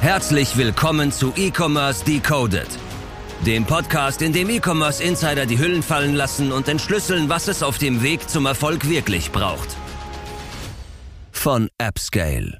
Herzlich willkommen zu E-Commerce Decoded, dem Podcast, in dem E-Commerce Insider die Hüllen fallen lassen und entschlüsseln, was es auf dem Weg zum Erfolg wirklich braucht. Von AppScale.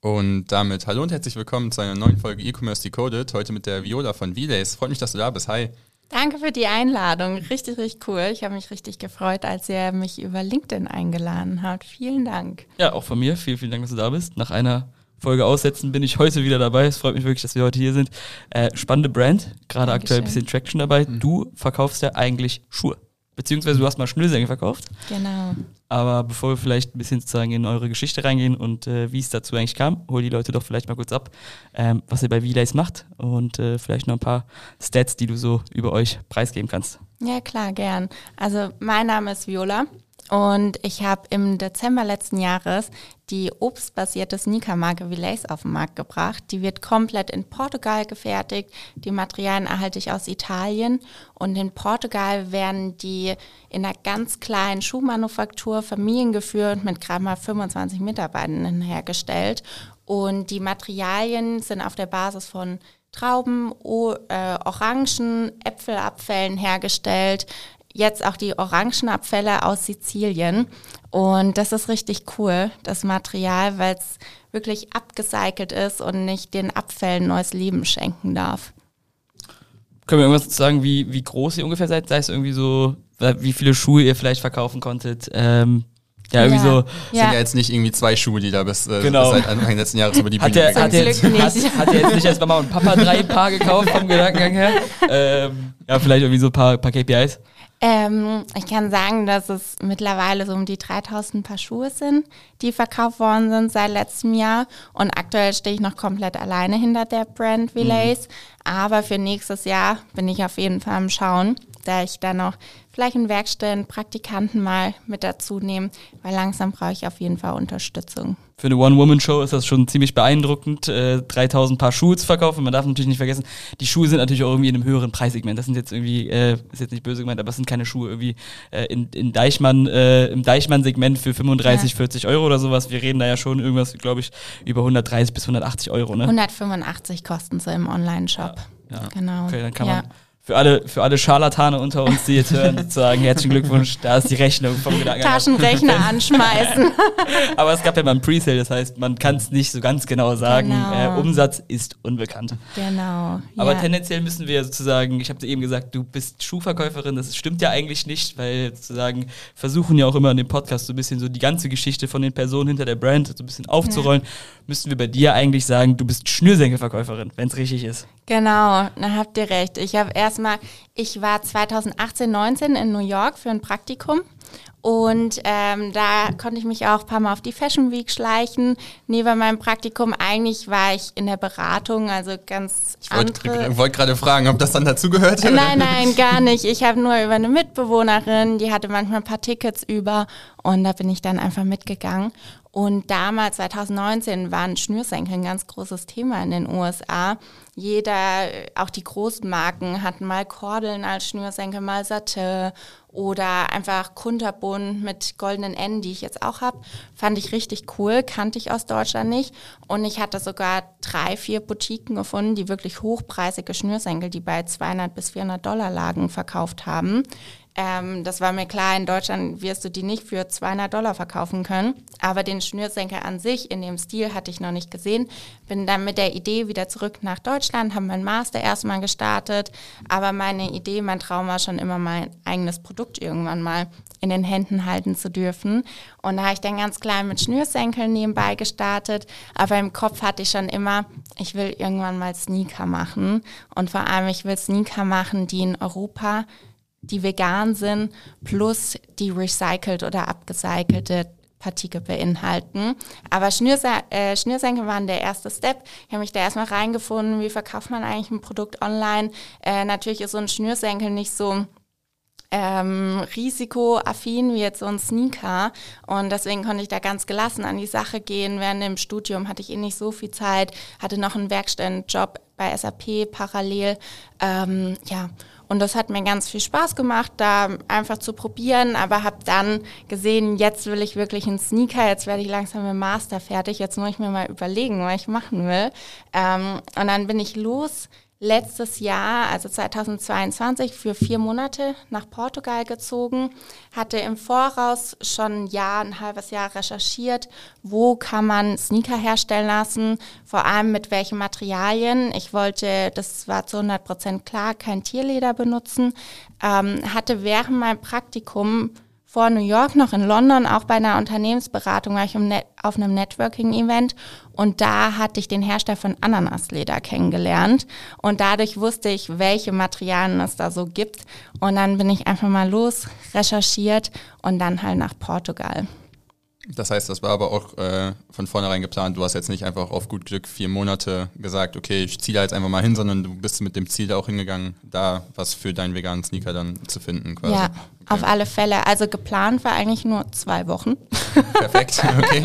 Und damit hallo und herzlich willkommen zu einer neuen Folge E-Commerce Decoded. Heute mit der Viola von Relays. Freut mich, dass du da bist. Hi. Danke für die Einladung. Richtig, richtig cool. Ich habe mich richtig gefreut, als ihr mich über LinkedIn eingeladen habt. Vielen Dank. Ja, auch von mir. Vielen, vielen Dank, dass du da bist. Nach einer Folge aussetzen bin ich heute wieder dabei. Es freut mich wirklich, dass wir heute hier sind. Äh, spannende Brand, gerade aktuell ein bisschen Traction dabei. Mhm. Du verkaufst ja eigentlich Schuhe. Beziehungsweise du hast mal Schnürsenkel verkauft. Genau. Aber bevor wir vielleicht ein bisschen sozusagen in eure Geschichte reingehen und äh, wie es dazu eigentlich kam, hol die Leute doch vielleicht mal kurz ab, ähm, was ihr bei V-Days macht und äh, vielleicht noch ein paar Stats, die du so über euch preisgeben kannst. Ja, klar, gern. Also mein Name ist Viola. Und ich habe im Dezember letzten Jahres die obstbasierte Sneaker-Marke Villace auf den Markt gebracht. Die wird komplett in Portugal gefertigt. Die Materialien erhalte ich aus Italien. Und in Portugal werden die in einer ganz kleinen Schuhmanufaktur familiengeführt mit gerade mal 25 Mitarbeitenden hergestellt. Und die Materialien sind auf der Basis von Trauben, o äh, Orangen, Äpfelabfällen hergestellt jetzt auch die Orangenabfälle aus Sizilien. Und das ist richtig cool, das Material, weil es wirklich abgecycelt ist und nicht den Abfällen neues Leben schenken darf. Können wir irgendwas sagen, wie, wie groß ihr ungefähr seid? Sei es irgendwie so, wie viele Schuhe ihr vielleicht verkaufen konntet? Ähm, ja, irgendwie ja. so. Es ja. sind ja jetzt nicht irgendwie zwei Schuhe, die da bis, äh, genau. bis seit Anfang letzten Jahres über die hat Bühne der, hat, jetzt, hat, hat der jetzt nicht als Mama und Papa drei Paar gekauft vom Gedankengang her? Ähm, ja, vielleicht irgendwie so ein paar, paar KPIs. Ähm, ich kann sagen, dass es mittlerweile so um die 3000 Paar Schuhe sind, die verkauft worden sind seit letztem Jahr. Und aktuell stehe ich noch komplett alleine hinter der Brand Relays. Mhm. Aber für nächstes Jahr bin ich auf jeden Fall am Schauen, da ich dann noch vielleicht einen Werkstätten, Praktikanten mal mit dazu nehme, weil langsam brauche ich auf jeden Fall Unterstützung. Für eine One-Woman-Show ist das schon ziemlich beeindruckend, äh, 3000 Paar Schuhe zu verkaufen. Man darf natürlich nicht vergessen, die Schuhe sind natürlich auch irgendwie in einem höheren Preissegment. Das sind jetzt irgendwie, äh, ist jetzt nicht böse gemeint, aber es sind keine Schuhe irgendwie äh, in, in Deichmann, äh, im Deichmann-Segment für 35, ja. 40 Euro oder sowas. Wir reden da ja schon irgendwas, glaube ich, über 130 bis 180 Euro. Ne? 185 kosten sie im Online-Shop. Ja, ja. Genau. Okay, dann kann man für alle, für alle Scharlatane unter uns, die jetzt hören, sozusagen herzlichen Glückwunsch, da ist die Rechnung vom Gedanken. Taschenrechner anschmeißen. Aber es gab ja mal ein Presale, das heißt, man kann es nicht so ganz genau sagen. Genau. Äh, Umsatz ist unbekannt. Genau. Aber ja. tendenziell müssen wir sozusagen, ich habe dir eben gesagt, du bist Schuhverkäuferin, das stimmt ja eigentlich nicht, weil sozusagen versuchen ja auch immer in dem Podcast so ein bisschen so die ganze Geschichte von den Personen hinter der Brand so ein bisschen aufzurollen. Ja. Müssten wir bei dir eigentlich sagen, du bist Schnürsenkelverkäuferin, wenn es richtig ist. Genau, da habt ihr recht. Ich habe erstmal, ich war 2018, 19 in New York für ein Praktikum und ähm, da konnte ich mich auch ein paar Mal auf die Fashion Week schleichen. Neben meinem Praktikum eigentlich war ich in der Beratung, also ganz ich wollte wollt gerade fragen, ob das dann dazugehört? Nein, nein, gar nicht. Ich habe nur über eine Mitbewohnerin, die hatte manchmal ein paar Tickets über und da bin ich dann einfach mitgegangen. Und damals, 2019, waren Schnürsenkel ein ganz großes Thema in den USA. Jeder, auch die großen Marken, hatten mal Kordeln als Schnürsenkel, mal Satte oder einfach Kunterbund mit goldenen Enden, die ich jetzt auch habe. Fand ich richtig cool, kannte ich aus Deutschland nicht. Und ich hatte sogar drei, vier Boutiquen gefunden, die wirklich hochpreisige Schnürsenkel, die bei 200 bis 400 Dollar lagen, verkauft haben. Ähm, das war mir klar, in Deutschland wirst du die nicht für 200 Dollar verkaufen können. Aber den Schnürsenkel an sich in dem Stil hatte ich noch nicht gesehen. Bin dann mit der Idee wieder zurück nach Deutschland, habe meinen Master erstmal gestartet. Aber meine Idee, mein Traum war schon immer mein eigenes Produkt irgendwann mal in den Händen halten zu dürfen. Und da habe ich dann ganz klein mit Schnürsenkeln nebenbei gestartet. Aber im Kopf hatte ich schon immer, ich will irgendwann mal Sneaker machen. Und vor allem, ich will Sneaker machen, die in Europa die vegan sind, plus die recycelt oder abgecycelte Partikel beinhalten. Aber Schnürse äh, Schnürsenkel waren der erste Step. Ich habe mich da erstmal reingefunden, wie verkauft man eigentlich ein Produkt online. Äh, natürlich ist so ein Schnürsenkel nicht so ähm, risikoaffin wie jetzt so ein Sneaker. Und deswegen konnte ich da ganz gelassen an die Sache gehen. Während dem Studium hatte ich eh nicht so viel Zeit, hatte noch einen Werkstättenjob bei SAP parallel. Ähm, ja, Und das hat mir ganz viel Spaß gemacht, da einfach zu probieren, aber habe dann gesehen, jetzt will ich wirklich einen Sneaker, jetzt werde ich langsam mit Master fertig, jetzt muss ich mir mal überlegen, was ich machen will. Ähm, und dann bin ich los letztes Jahr, also 2022, für vier Monate nach Portugal gezogen, hatte im Voraus schon ein Jahr, ein halbes Jahr recherchiert, wo kann man Sneaker herstellen lassen, vor allem mit welchen Materialien. Ich wollte, das war zu 100 Prozent klar, kein Tierleder benutzen, ähm, hatte während meinem Praktikum vor New York noch in London, auch bei einer Unternehmensberatung, war ich auf einem Networking-Event und da hatte ich den Hersteller von Ananasleder kennengelernt und dadurch wusste ich, welche Materialien es da so gibt und dann bin ich einfach mal los, recherchiert und dann halt nach Portugal. Das heißt, das war aber auch äh, von vornherein geplant. Du hast jetzt nicht einfach auf gut Glück vier Monate gesagt, okay, ich ziehe da jetzt einfach mal hin, sondern du bist mit dem Ziel da auch hingegangen, da was für deinen veganen Sneaker dann zu finden quasi. Ja. Auf alle Fälle. Also geplant war eigentlich nur zwei Wochen. Perfekt, okay.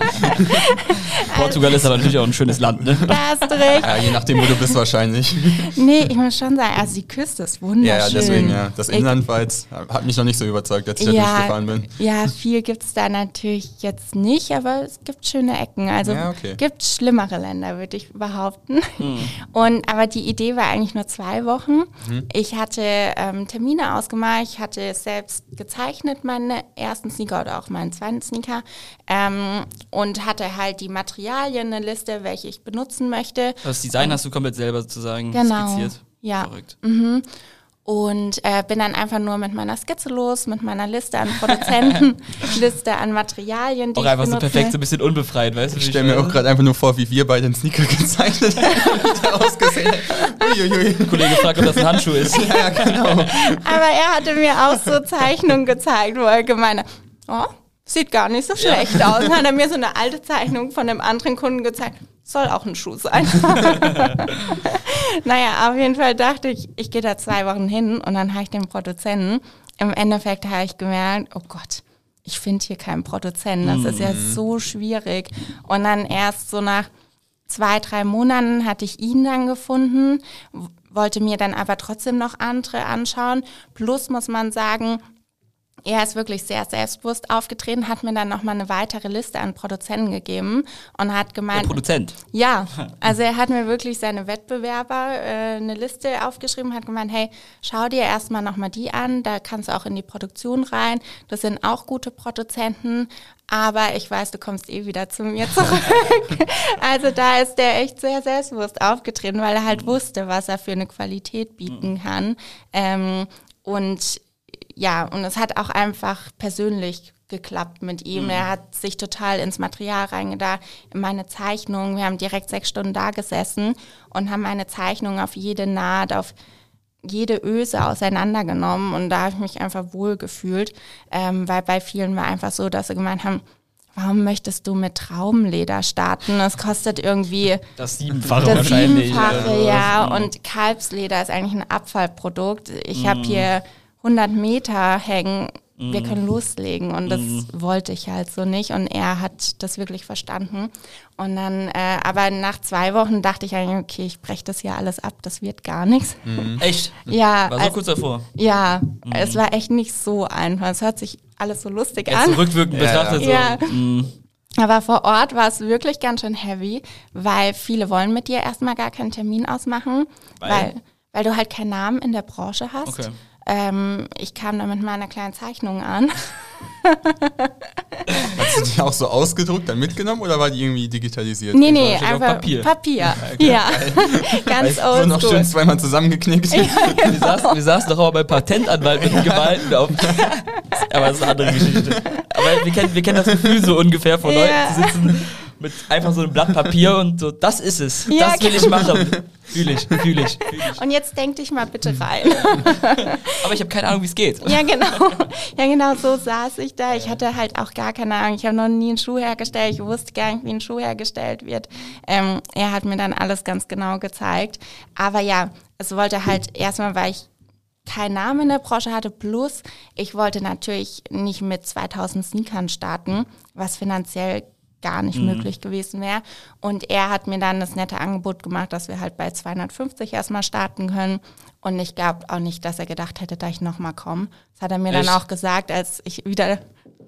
Portugal ist aber natürlich auch ein schönes Land, ne? Da hast du recht. Ja, je nachdem, wo du bist wahrscheinlich. Nee, ich muss schon sagen, also die Küste ist wunderschön. Ja, deswegen, ja. Das Inland war jetzt, hat mich noch nicht so überzeugt, als ich ja, da durchgefahren bin. Ja, viel gibt es da natürlich jetzt nicht, aber es gibt schöne Ecken. Also Ja, okay. gibt schlimmere Länder, würde ich behaupten. Hm. Und aber die Idee war eigentlich nur zwei Wochen. Mhm. Ich hatte ähm, Termine ausgemacht, ich hatte selbst gezeichnet, meine ersten Sneaker oder auch meinen zweiten Sneaker. Ähm, und hatte halt die Materialien, eine Liste, welche ich benutzen möchte. Das Design hast du komplett selber sozusagen Genau. skizziert. Ja. Verrückt. Und äh, bin dann einfach nur mit meiner Skizze los, mit meiner Liste an Produzenten, Liste an Materialien, die Auch ich einfach so benutze. perfekt, so ein bisschen unbefreit, weißt du? Ich stelle mir auch gerade einfach nur vor, wie wir beide den Sneaker gezeichnet haben, ausgesehen hat. Uiuiui. Der Kollege fragt, ob das ein Handschuh ist. Ja, genau. Aber er hatte mir auch so Zeichnungen gezeigt, wo er gemeint hat, oh, sieht gar nicht so schlecht aus. Dann hat er mir so eine alte Zeichnung von einem anderen Kunden gezeigt. Soll auch ein Schuh sein. naja, auf jeden Fall dachte ich, ich gehe da zwei Wochen hin und dann habe ich den Produzenten. Im Endeffekt habe ich gemerkt, oh Gott, ich finde hier keinen Produzenten. Das ist ja so schwierig. Und dann erst so nach zwei, drei Monaten hatte ich ihn dann gefunden, wollte mir dann aber trotzdem noch andere anschauen. Plus muss man sagen, er ist wirklich sehr selbstbewusst aufgetreten, hat mir dann nochmal eine weitere Liste an Produzenten gegeben und hat Der gemeint, Produzent. ja, also er hat mir wirklich seine Wettbewerber äh, eine Liste aufgeschrieben, hat gemeint, hey, schau dir erstmal nochmal die an, da kannst du auch in die Produktion rein. Das sind auch gute Produzenten, aber ich weiß, du kommst eh wieder zu mir zurück. also da ist der echt sehr selbstbewusst aufgetreten, weil er halt wusste, was er für eine Qualität bieten kann. Ähm, und ja, und es hat auch einfach persönlich geklappt mit ihm. Er hat sich total ins Material reingedacht, in meine Zeichnung. Wir haben direkt sechs Stunden da gesessen und haben meine Zeichnung auf jede Naht, auf jede Öse auseinandergenommen und da habe ich mich einfach wohl gefühlt, ähm, weil bei vielen war einfach so, dass sie gemeint haben, warum möchtest du mit Traubenleder starten? Das kostet irgendwie Das Siebenfache das. Siebenfache, ja. sowas. Und Kalbsleder ist eigentlich ein Abfallprodukt. Ich Mhm. habe hier 100 Meter hängen. Mhm. Wir können loslegen und das wollte ich halt so nicht und er hat das wirklich verstanden und dann, äh, aber nach zwei Wochen dachte ich eigentlich, okay, ich breche das hier alles ab, das wird gar nichts. Echt? Ja, Mhm. War so also- kurz davor. ja, es war echt nicht so einfach. Es hört sich alles so lustig Jetzt an. so rückwirkend Ja, betrachtet Ja. so. mm, Aber vor Ort war es wirklich ganz schön heavy, weil viele wollen mit dir erstmal gar keinen Termin ausmachen, Weil? weil, weil, du halt keinen Namen in der Branche hast. Okay. Ähm, ich kam da mit meiner kleinen Zeichnung an. Hast du die auch so ausgedruckt, dann mitgenommen oder war die irgendwie digitalisiert? Nee, nee, einfach Papier. Papier. Ja, ganz so noch oldschool. schön zweimal zusammengeknickt. Wir saßen, wir saßen doch auch beim Patentanwalt mit dem Gemalten auf. Aber das ist eine andere Geschichte. Aber wir kennen, wir kennen das Gefühl so ungefähr von Ja. Leuten, die sitzen mit einfach so einem Blatt Papier und so, das ist es. Ja, das will ich genau. machen. Fühle ich, fühle ich, fühl ich. Und jetzt denk dich mal bitte rein. Aber ich habe keine Ahnung, wie es geht. Ja, genau. Ja, genau so saß ich da. Ich hatte halt auch gar keine Ahnung. Ich habe noch nie einen Schuh hergestellt. Ich wusste gar nicht, wie ein Schuh hergestellt wird. Ähm, er hat mir dann alles ganz genau gezeigt. Aber ja, es wollte halt erstmal, weil ich keinen Namen in der Branche hatte, plus ich wollte natürlich nicht mit 2000 Sneakern starten, was finanziell gar nicht Mhm. möglich gewesen wäre. Und er hat mir dann das nette Angebot gemacht, dass wir halt bei 250 erstmal starten können. Und ich glaube auch nicht, dass er gedacht hätte, dass ich nochmal komme. Das hat er mir Echt? dann auch gesagt, als ich wieder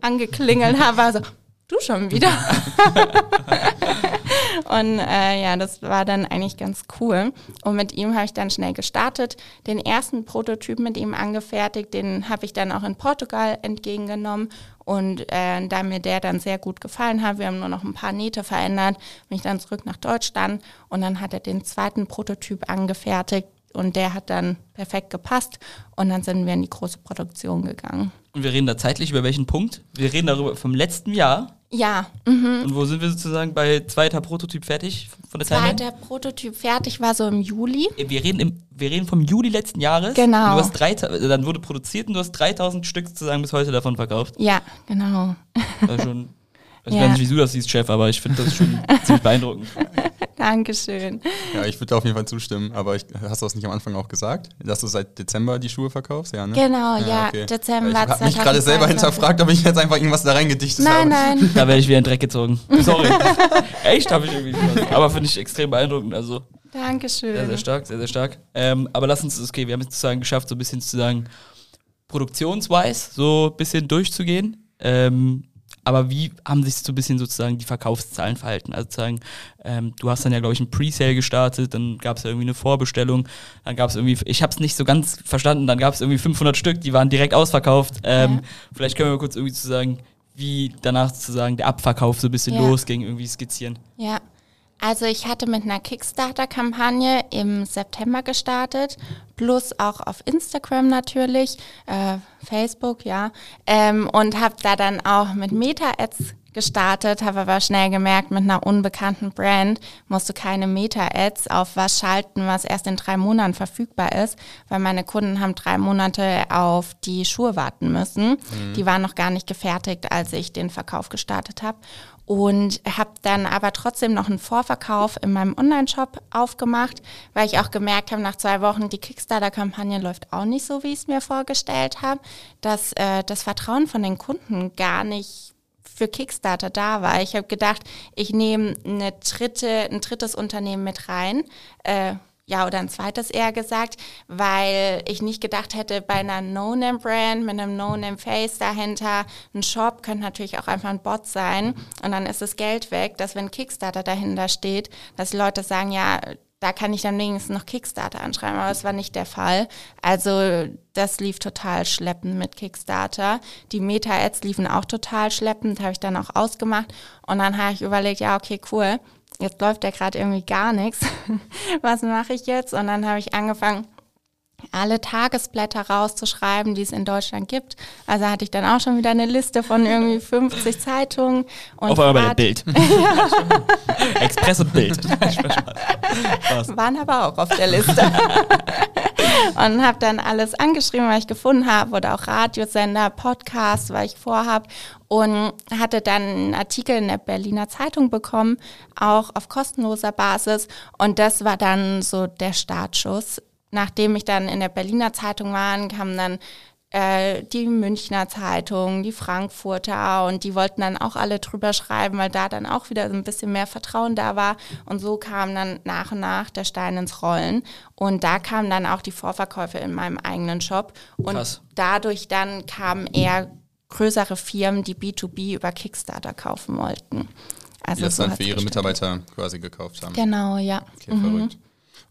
angeklingelt habe, war so, du schon wieder. Und äh, ja, das war dann eigentlich ganz cool. Und mit ihm habe ich dann schnell gestartet, den ersten Prototyp mit ihm angefertigt, den habe ich dann auch in Portugal entgegengenommen. Und äh, da mir der dann sehr gut gefallen hat, wir haben nur noch ein paar Nähte verändert, bin ich dann zurück nach Deutschland und dann hat er den zweiten Prototyp angefertigt und der hat dann perfekt gepasst und dann sind wir in die große Produktion gegangen. Und wir reden da zeitlich über welchen Punkt? Wir reden darüber vom letzten Jahr. Ja, mhm. Und wo sind wir sozusagen bei zweiter Prototyp fertig von der Timeline? zweiter Prototyp fertig war so im Juli. Wir reden, im, wir reden vom Juli letzten Jahres. Genau. Und Du hast drei, dann wurde produziert und du hast 3000 Stück sozusagen bis heute davon verkauft. Ja, genau. Das ist schon, ich Ja. weiß nicht, wie du das siehst, Chef, aber ich finde das schon ziemlich beeindruckend. Dankeschön. Ja, ich würde auf jeden Fall zustimmen, aber ich, hast du das nicht am Anfang auch gesagt, dass du seit Dezember die Schuhe verkaufst? Ja, ne? Genau, ja, Dezember Ich habe mich gerade 2022. selber hinterfragt, ob ich jetzt einfach irgendwas da reingedichtet Nein, habe. nein. Da werde ich wieder in den Dreck gezogen. Sorry. Echt, habe ich irgendwie nicht. Aber finde ich extrem beeindruckend. Also Dankeschön. sehr, sehr stark, sehr, sehr stark. Ähm, aber lass uns, okay, wir haben jetzt sozusagen geschafft, so ein bisschen sozusagen produktionswise so ein bisschen durchzugehen. Ähm, aber wie haben sich so ein bisschen sozusagen die Verkaufszahlen verhalten? Also sozusagen, ähm, du hast dann ja, glaube ich, ein Presale gestartet, dann gab es ja irgendwie eine Vorbestellung, dann gab es irgendwie, ich habe es nicht so ganz verstanden, dann gab es irgendwie 500 Stück, die waren direkt ausverkauft. Ähm, Ja. Vielleicht können wir mal kurz irgendwie sozusagen, wie danach sozusagen der Abverkauf so ein bisschen Ja. losging, irgendwie skizzieren. Ja, also ich hatte mit einer Kickstarter-Kampagne im September gestartet, plus auch auf Instagram natürlich, äh, Facebook, ja, ähm, und habe da dann auch mit Meta-Ads gestartet, habe aber schnell gemerkt, mit einer unbekannten Brand musst du keine Meta-Ads auf was schalten, was erst in drei Monaten verfügbar ist, weil meine Kunden haben drei Monate auf die Schuhe warten müssen. Die waren noch gar nicht gefertigt, als ich den Verkauf gestartet habe und habe dann aber trotzdem noch einen Vorverkauf in meinem Online-Shop aufgemacht, weil ich auch gemerkt habe, nach zwei Wochen, die Kickstarter-Kampagne läuft auch nicht so, wie ich es mir vorgestellt habe, dass äh, das Vertrauen von den Kunden gar nicht für Kickstarter da war. Ich habe gedacht, ich nehme eine dritte, ein drittes Unternehmen mit rein. Äh, ja, oder ein zweites eher gesagt, weil ich nicht gedacht hätte, bei einer No-Name-Brand mit einem No-Name-Face dahinter, ein Shop könnte natürlich auch einfach ein Bot sein und dann ist das Geld weg, dass wenn Kickstarter dahinter steht, dass Leute sagen, ja, da kann ich dann wenigstens noch Kickstarter anschreiben, aber das war nicht der Fall. Also das lief total schleppend mit Kickstarter. Die Meta-Ads liefen auch total schleppend, habe ich dann auch ausgemacht und dann habe ich überlegt, ja, okay, cool, jetzt läuft ja gerade irgendwie gar nichts. Was mache ich jetzt? Und dann habe ich angefangen, alle Tagesblätter rauszuschreiben, die es in Deutschland gibt. Also hatte ich dann auch schon wieder eine Liste von irgendwie 50 Zeitungen. Und Auf einmal Bild. Express und Bild. Waren aber auch auf der Liste. Und habe dann alles angeschrieben, was ich gefunden habe, oder auch Radiosender, Podcasts, was ich vorhab. Und hatte dann einen Artikel in der Berliner Zeitung bekommen, auch auf kostenloser Basis. Und das war dann so der Startschuss. Nachdem ich dann in der Berliner Zeitung war, kamen dann äh, die Münchner Zeitung, die Frankfurter und die wollten dann auch alle drüber schreiben, weil da dann auch wieder so ein bisschen mehr Vertrauen da war. Und so kam dann nach und nach der Stein ins Rollen. Und da kamen dann auch die Vorverkäufe in meinem eigenen Shop. Und Krass. dadurch dann kamen eher größere Firmen, die B2B über Kickstarter kaufen wollten. Also Die das so dann für ihre gestartet. Mitarbeiter quasi gekauft haben. Genau, ja. Okay, verrückt.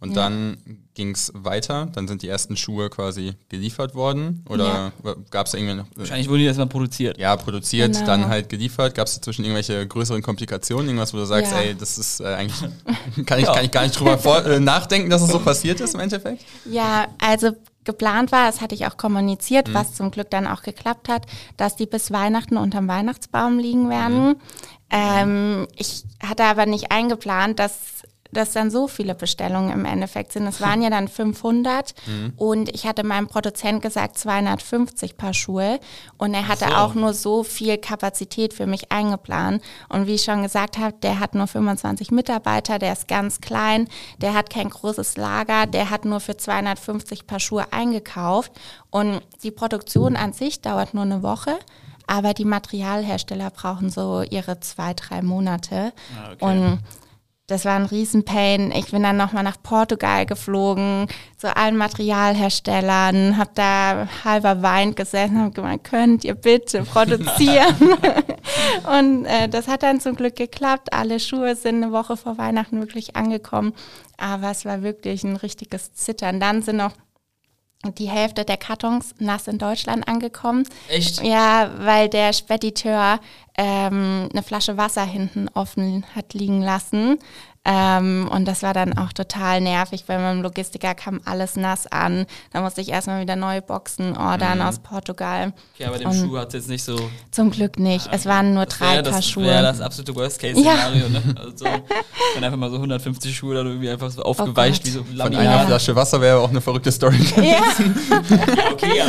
Und dann ging es weiter, dann sind die ersten Schuhe quasi geliefert worden oder gab es irgendwie noch, Wahrscheinlich wurden die erstmal produziert. ja, produziert, Genau. dann halt geliefert. Gab es dazwischen irgendwelche größeren Komplikationen, irgendwas, wo du sagst, Ja. ey, das ist äh, eigentlich, kann ich, kann ich gar nicht drüber vor, äh, nachdenken, dass es so passiert ist im Endeffekt? Ja, also geplant war, das hatte ich auch Mhm. kommuniziert, was zum Glück dann auch geklappt hat, dass die bis Weihnachten unterm Weihnachtsbaum liegen Mhm. werden. Ähm, ich hatte aber nicht eingeplant, dass das dann so viele Bestellungen im Endeffekt sind. Es waren ja dann 500 Mhm. und ich hatte meinem Produzent gesagt 250 Paar Schuhe und er hatte so. auch nur so viel Kapazität für mich eingeplant. Und wie ich schon gesagt habe, der hat nur 25 Mitarbeiter, der ist ganz klein, der hat kein großes Lager, der hat nur für 250 Paar Schuhe eingekauft und die Produktion an sich dauert nur eine Woche. aber die Materialhersteller brauchen so ihre zwei, drei Monate. Ah, okay. Und das war ein Riesenpain. Ich bin dann nochmal nach Portugal geflogen, zu allen Materialherstellern, habe da halber Wein gesessen, habe gemeint, könnt ihr bitte produzieren? und äh, das hat dann zum Glück geklappt. Alle Schuhe sind eine Woche vor Weihnachten wirklich angekommen. Aber es war wirklich ein richtiges Zittern. Dann sind noch die Hälfte der Kartons nass in Deutschland angekommen. Echt? Ja, weil der Spediteur ähm, eine Flasche Wasser hinten offen hat liegen lassen. Ähm, und das war dann auch total nervig, weil beim Logistiker kam alles nass an. Da musste ich erstmal wieder neue Boxen ordern aus Portugal. Okay, aber dem Und- Schuh hat es jetzt nicht so. Zum Glück nicht. Es waren nur Das drei wäre Paar das, Schuhe. wär das absolute Worst-Case-Szenario, ne? Also, wenn einfach mal so 150 Schuhe dann irgendwie einfach so aufgeweicht Gott. wie so Von Laminat. einer Ja. Flasche Wasser wäre auch eine verrückte Story. ja. Okay, ja,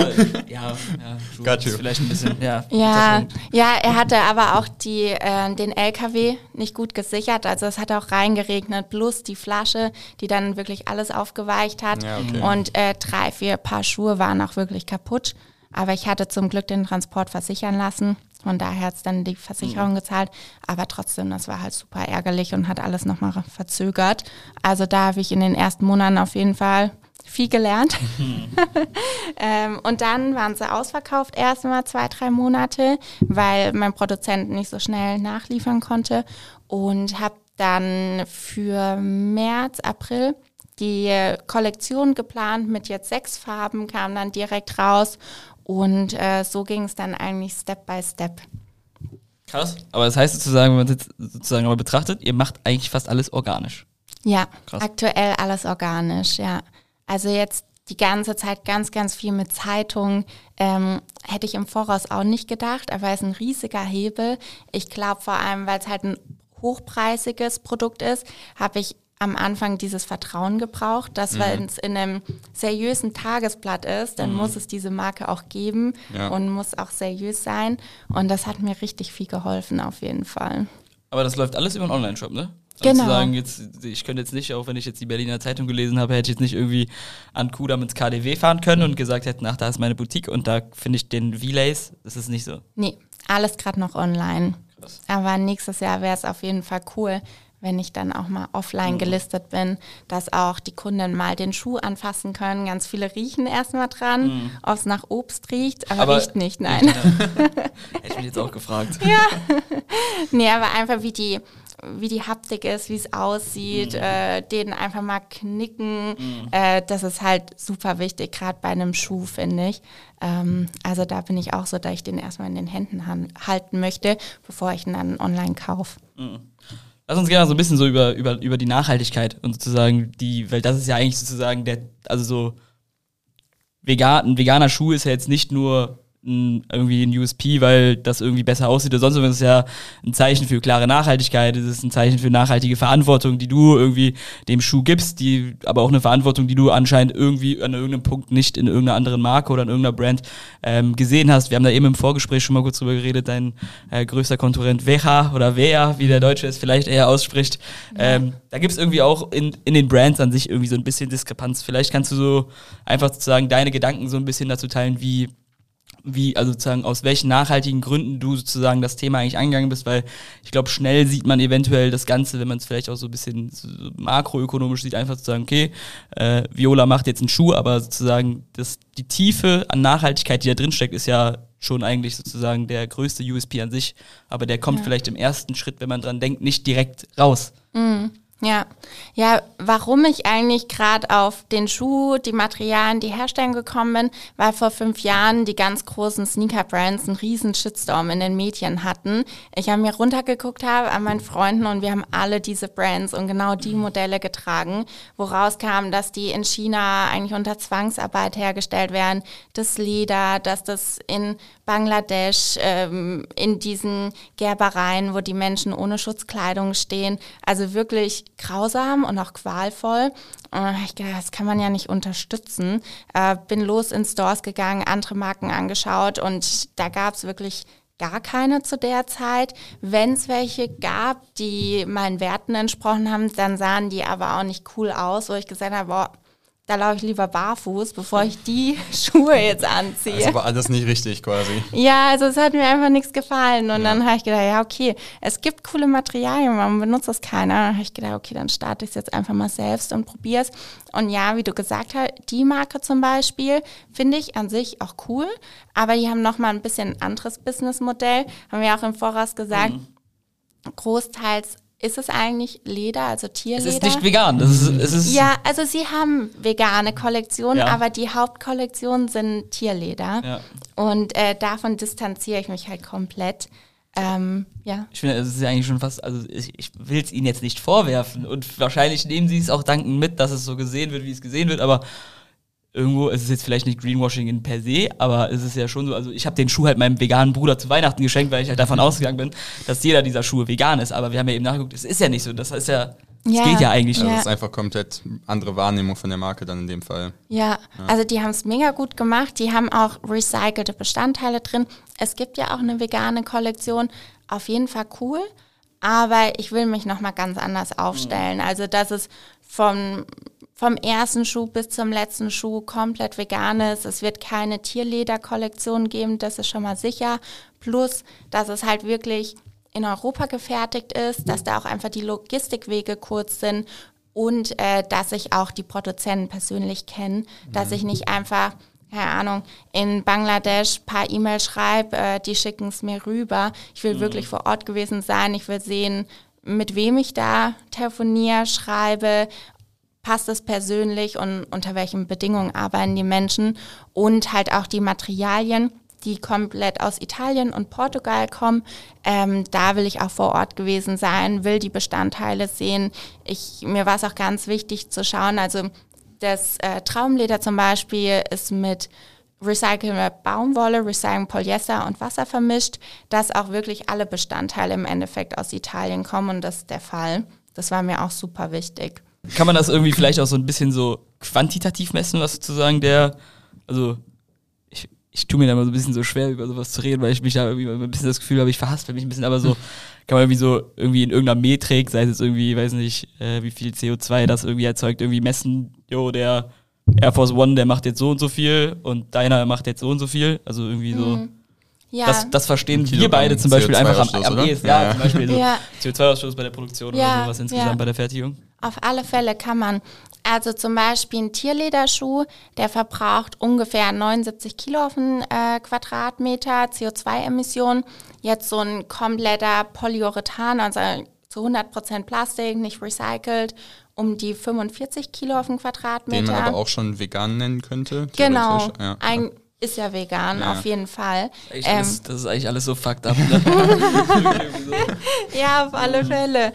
ja, Schuhe Got ist you. vielleicht ein bisschen, ja. Ja, ja, er hatte aber auch die, äh, den LKW nicht gut gesichert. Also es hat auch reingeregnet, plus die Flasche, die dann wirklich alles aufgeweicht hat. Ja, okay. Und äh, drei, vier Paar Schuhe waren auch wirklich kaputt. Aber ich hatte zum Glück den Transport versichern lassen. Von daher hat es dann die Versicherung gezahlt. Aber trotzdem, das war halt super ärgerlich und hat alles nochmal verzögert. Also da habe ich in den ersten Monaten auf jeden Fall viel gelernt. ähm, und dann waren sie ausverkauft erstmal zwei, drei Monate, weil mein Produzent nicht so schnell nachliefern konnte. Und habe dann für März, April die Kollektion geplant mit jetzt sechs Farben, kam dann direkt raus. Und äh, so ging es dann eigentlich Step by Step. Krass. Aber das heißt sozusagen, wenn man es jetzt sozusagen mal betrachtet, ihr macht eigentlich fast alles organisch. Ja, Krass. aktuell alles organisch, ja. Also jetzt die ganze Zeit ganz, ganz viel mit Zeitung. Ähm, hätte ich im Voraus auch nicht gedacht, aber es ist ein riesiger Hebel. Ich glaube vor allem, weil es halt ein hochpreisiges Produkt ist, habe ich am Anfang dieses Vertrauen gebraucht, dass wenn es in einem seriösen Tagesblatt ist, dann muss es diese Marke auch geben Ja. und muss auch seriös sein. Und das hat mir richtig viel geholfen auf jeden Fall. Aber das läuft alles über einen Online-Shop, ne? Genau. Sozusagen jetzt, ich könnte jetzt nicht, auch wenn ich jetzt die Berliner Zeitung gelesen habe, hätte ich jetzt nicht irgendwie an Kudam ins KDW fahren können und gesagt hätten, ach, da ist meine Boutique und da finde ich den V-Lace. Das ist nicht so. Nee, alles gerade noch online. Krass. Aber nächstes Jahr wäre es auf jeden Fall cool, wenn ich dann auch mal offline gelistet bin, dass auch die Kunden mal den Schuh anfassen können. Ganz viele riechen erstmal dran, ob es nach Obst riecht, aber, riecht nicht, nein. Ja. Hätte ich mich jetzt auch gefragt. nee, aber einfach wie die, wie die Haptik ist, wie es aussieht, äh, den einfach mal knicken. Äh, das ist halt super wichtig, gerade bei einem Schuh, finde ich. Ähm, also da bin ich auch so, dass ich den erstmal in den Händen halten möchte, bevor ich ihn dann online kaufe. Lass uns gerne so ein bisschen so über, über, über die Nachhaltigkeit und sozusagen die, weil das ist ja eigentlich sozusagen der, also so vegan, ein veganer Schuh ist ja jetzt nicht nur irgendwie ein USP, weil das irgendwie besser aussieht oder sonst was. Es ist ja ein Zeichen für klare Nachhaltigkeit, es ist ein Zeichen für nachhaltige Verantwortung, die du irgendwie dem Schuh gibst, die aber auch eine Verantwortung, die du anscheinend irgendwie an irgendeinem Punkt nicht in irgendeiner anderen Marke oder in irgendeiner Brand ähm, gesehen hast. Wir haben da eben im Vorgespräch schon mal kurz drüber geredet, dein äh, größter Konkurrent Veja oder Vea, wie der Deutsche es vielleicht eher ausspricht. Ähm, da gibt es irgendwie auch in, in den Brands an sich irgendwie so ein bisschen Diskrepanz. Vielleicht kannst du so einfach sozusagen deine Gedanken so ein bisschen dazu teilen, wie wie, also sozusagen aus welchen nachhaltigen Gründen du sozusagen das Thema eigentlich angegangen bist, weil ich glaube, schnell sieht man eventuell das Ganze, wenn man es vielleicht auch so ein bisschen so makroökonomisch sieht, einfach zu sagen, okay, äh, Viola macht jetzt einen Schuh, aber sozusagen das, die Tiefe an Nachhaltigkeit, die da drin steckt, ist ja schon eigentlich sozusagen der größte USP an sich, aber der kommt Ja. vielleicht im ersten Schritt, wenn man dran denkt, nicht direkt raus. Ja, ja, warum ich eigentlich gerade auf den Schuh, die Materialien, die herstellen gekommen bin, weil vor fünf Jahren die ganz großen Sneaker-Brands einen riesen Shitstorm in den Medien hatten. Ich habe mir runtergeguckt habe an meinen Freunden und wir haben alle diese Brands und genau die Modelle getragen, woraus kam, dass die in China eigentlich unter Zwangsarbeit hergestellt werden, das Leder, dass das in Bangladesch ähm, in diesen Gerbereien, wo die Menschen ohne Schutzkleidung stehen, also wirklich grausam und auch qualvoll. Und ich gedacht, das kann man ja nicht unterstützen. Äh, bin los in Stores gegangen, andere Marken angeschaut und da gab es wirklich gar keine zu der Zeit. Wenn es welche gab, die meinen Werten entsprochen haben, dann sahen die aber auch nicht cool aus, wo ich gesagt habe, boah, da laufe ich lieber barfuß, bevor ich die Schuhe jetzt anziehe. Das ist aber alles nicht richtig quasi. Ja, also es hat mir einfach nichts gefallen. Und ja. dann habe ich gedacht, ja, okay, es gibt coole Materialien, man benutzt das keiner. Dann habe ich gedacht, okay, dann starte ich es jetzt einfach mal selbst und probiere es. Und ja, wie du gesagt hast, die Marke zum Beispiel finde ich an sich auch cool, aber die haben nochmal ein bisschen anderes Businessmodell. Haben wir auch im Voraus gesagt, mhm. großteils ist es eigentlich Leder, also Tierleder? Es ist nicht vegan. Das ist, es ist ja, also sie haben vegane Kollektionen, ja. aber die Hauptkollektionen sind Tierleder. Ja. Und äh, davon distanziere ich mich halt komplett. Ähm, ja. Ich finde, es ist ja eigentlich schon fast, also ich, ich will es ihnen jetzt nicht vorwerfen und wahrscheinlich nehmen sie es auch dankend mit, dass es so gesehen wird, wie es gesehen wird, aber irgendwo, es ist jetzt vielleicht nicht Greenwashing in per se, aber es ist ja schon so, also ich habe den Schuh halt meinem veganen Bruder zu Weihnachten geschenkt, weil ich halt davon ausgegangen bin, dass jeder dieser Schuhe vegan ist. Aber wir haben ja eben nachgeguckt, es ist ja nicht so. Das ist ja, es ja. geht ja eigentlich also nicht. Also es ist einfach komplett andere Wahrnehmung von der Marke dann in dem Fall. Ja, ja. also die haben es mega gut gemacht. Die haben auch recycelte Bestandteile drin. Es gibt ja auch eine vegane Kollektion. Auf jeden Fall cool. Aber ich will mich nochmal ganz anders aufstellen. Mhm. Also, dass es vom vom ersten Schuh bis zum letzten Schuh komplett vegan ist. Es wird keine Tierlederkollektion geben, das ist schon mal sicher. Plus, dass es halt wirklich in Europa gefertigt ist, dass da auch einfach die Logistikwege kurz sind und äh, dass ich auch die Produzenten persönlich kenne, dass ich nicht einfach keine Ahnung, in Bangladesch paar E-Mails schreibe, äh, die schicken es mir rüber. Ich will mhm. wirklich vor Ort gewesen sein. Ich will sehen, mit wem ich da telefoniere, schreibe, passt es persönlich und unter welchen Bedingungen arbeiten die Menschen und halt auch die Materialien, die komplett aus Italien und Portugal kommen. Ähm, da will ich auch vor Ort gewesen sein, will die Bestandteile sehen. Ich, mir war es auch ganz wichtig zu schauen, also das äh, Traumleder zum Beispiel ist mit recycelter Baumwolle, recyceltem Polyester und Wasser vermischt, dass auch wirklich alle Bestandteile im Endeffekt aus Italien kommen und das ist der Fall. Das war mir auch super wichtig. Kann man das irgendwie vielleicht auch so ein bisschen so quantitativ messen, was sozusagen der, also ich, ich tue mir da mal so ein bisschen so schwer, über sowas zu reden, weil ich mich da irgendwie ein bisschen das Gefühl habe, ich verhaspel mich ein bisschen, aber so kann man irgendwie so irgendwie in irgendeiner Metrik, sei es jetzt irgendwie, weiß nicht, äh, wie viel CO2 das irgendwie erzeugt, irgendwie messen, jo, der Air Force One, der macht jetzt so und so viel und deiner macht jetzt so und so viel. Also irgendwie so. Mhm. Ja. Das, das verstehen wir beide zum Beispiel einfach am, am ehesten. Ja, ja, zum Beispiel so ja. CO2-Ausstoß bei der Produktion ja, oder sowas insgesamt bei der Fertigung. Auf alle Fälle kann man. Also zum Beispiel ein Tierlederschuh, der verbraucht ungefähr 79 Kilo auf einen äh, Quadratmeter CO2-Emissionen. Jetzt so ein kompletter Polyurethan, also zu 100% Plastik, nicht recycelt, um die 45 Kilo auf einen Quadratmeter. Den man aber auch schon vegan nennen könnte. Genau. Ja. Ein, ist ja vegan, ja. auf jeden Fall. Ähm, alles, das ist eigentlich alles so fucked up. Ne? ja, auf alle Fälle.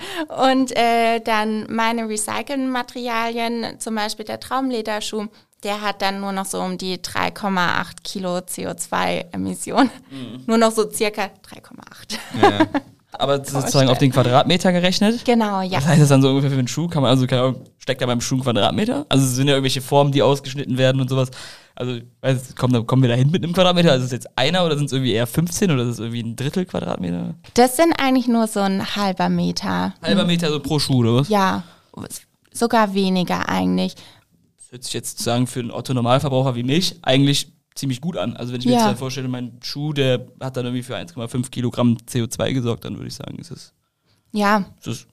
Und äh, dann meine recycelten Materialien, zum Beispiel der Traumlederschuh, der hat dann nur noch so um die 3,8 Kilo CO2-Emissionen. Mhm. Nur noch so circa 3,8. Ja. Aber sozusagen auf den Quadratmeter gerechnet? Genau, ja. Was heißt das dann so ungefähr für einen Schuh? Kann man also, keine steckt da beim Schuh ein Quadratmeter? Also es sind ja irgendwelche Formen, die ausgeschnitten werden und sowas. Also, weiß, kommen, kommen wir da hin mit einem Quadratmeter? Also ist es jetzt einer oder sind es irgendwie eher 15 oder ist es irgendwie ein Drittel Quadratmeter? Das sind eigentlich nur so ein halber Meter. Halber Meter so pro Schuh, oder was? Ja, sogar weniger eigentlich. Das hört sich jetzt sagen für einen Otto-Normalverbraucher wie mich eigentlich ziemlich gut an. Also wenn ich mir ja. jetzt vorstelle, mein Schuh, der hat dann irgendwie für 1,5 Kilogramm CO2 gesorgt, dann würde ich sagen, ist es. Ja. Ist es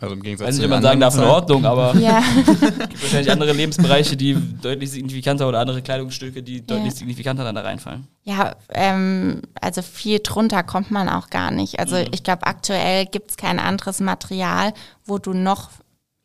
also im Gegensatz weiß nicht, ob man sagen darf, in Ordnung, aber ja. es gibt wahrscheinlich andere Lebensbereiche, die deutlich signifikanter oder andere Kleidungsstücke, die deutlich ja. signifikanter dann da reinfallen. Ja, ähm, also viel drunter kommt man auch gar nicht. Also mhm. ich glaube, aktuell gibt es kein anderes Material, wo du noch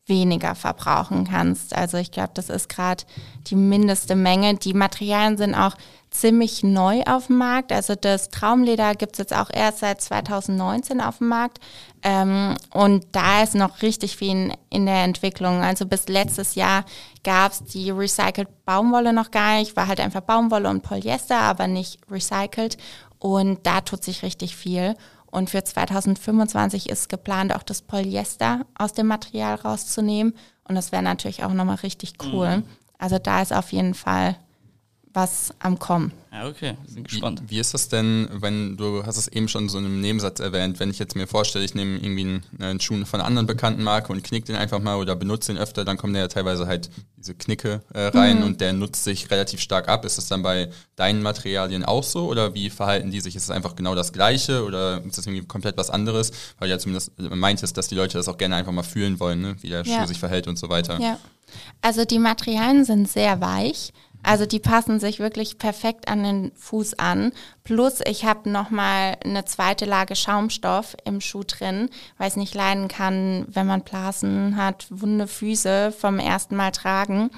weniger verbrauchen kannst. Also ich glaube, das ist gerade die mindeste Menge. Die Materialien sind auch ziemlich neu auf dem Markt. Also das Traumleder gibt es jetzt auch erst seit 2019 auf dem Markt. Ähm, und da ist noch richtig viel in, der Entwicklung. Also bis letztes Jahr gab es die recycelt Baumwolle noch gar nicht. War halt einfach Baumwolle und Polyester, aber nicht recycelt. Und da tut sich richtig viel. Und für 2025 ist geplant, auch das Polyester aus dem Material rauszunehmen. Und das wäre natürlich auch nochmal richtig cool. Mhm. Also da ist auf jeden Fall was am Kommen. Ja, okay, sind gespannt. Wie, wie, ist das denn, wenn du hast es eben schon so in einem Nebensatz erwähnt, wenn ich jetzt mir vorstelle, ich nehme irgendwie einen, einen Schuh von einer anderen bekannten Marke und knick den einfach mal oder benutze den öfter, dann kommen da ja teilweise halt diese Knicke äh, rein mhm. und der nutzt sich relativ stark ab. Ist das dann bei deinen Materialien auch so oder wie verhalten die sich? Ist es einfach genau das Gleiche oder ist das irgendwie komplett was anderes? Weil ja zumindest meintest, dass die Leute das auch gerne einfach mal fühlen wollen, ne? wie der ja. Schuh sich verhält und so weiter. Ja. Also die Materialien sind sehr weich. Also die passen sich wirklich perfekt an den Fuß an. Plus ich habe nochmal eine zweite Lage Schaumstoff im Schuh drin, weil es nicht leiden kann, wenn man Blasen hat, wunde Füße vom ersten Mal tragen.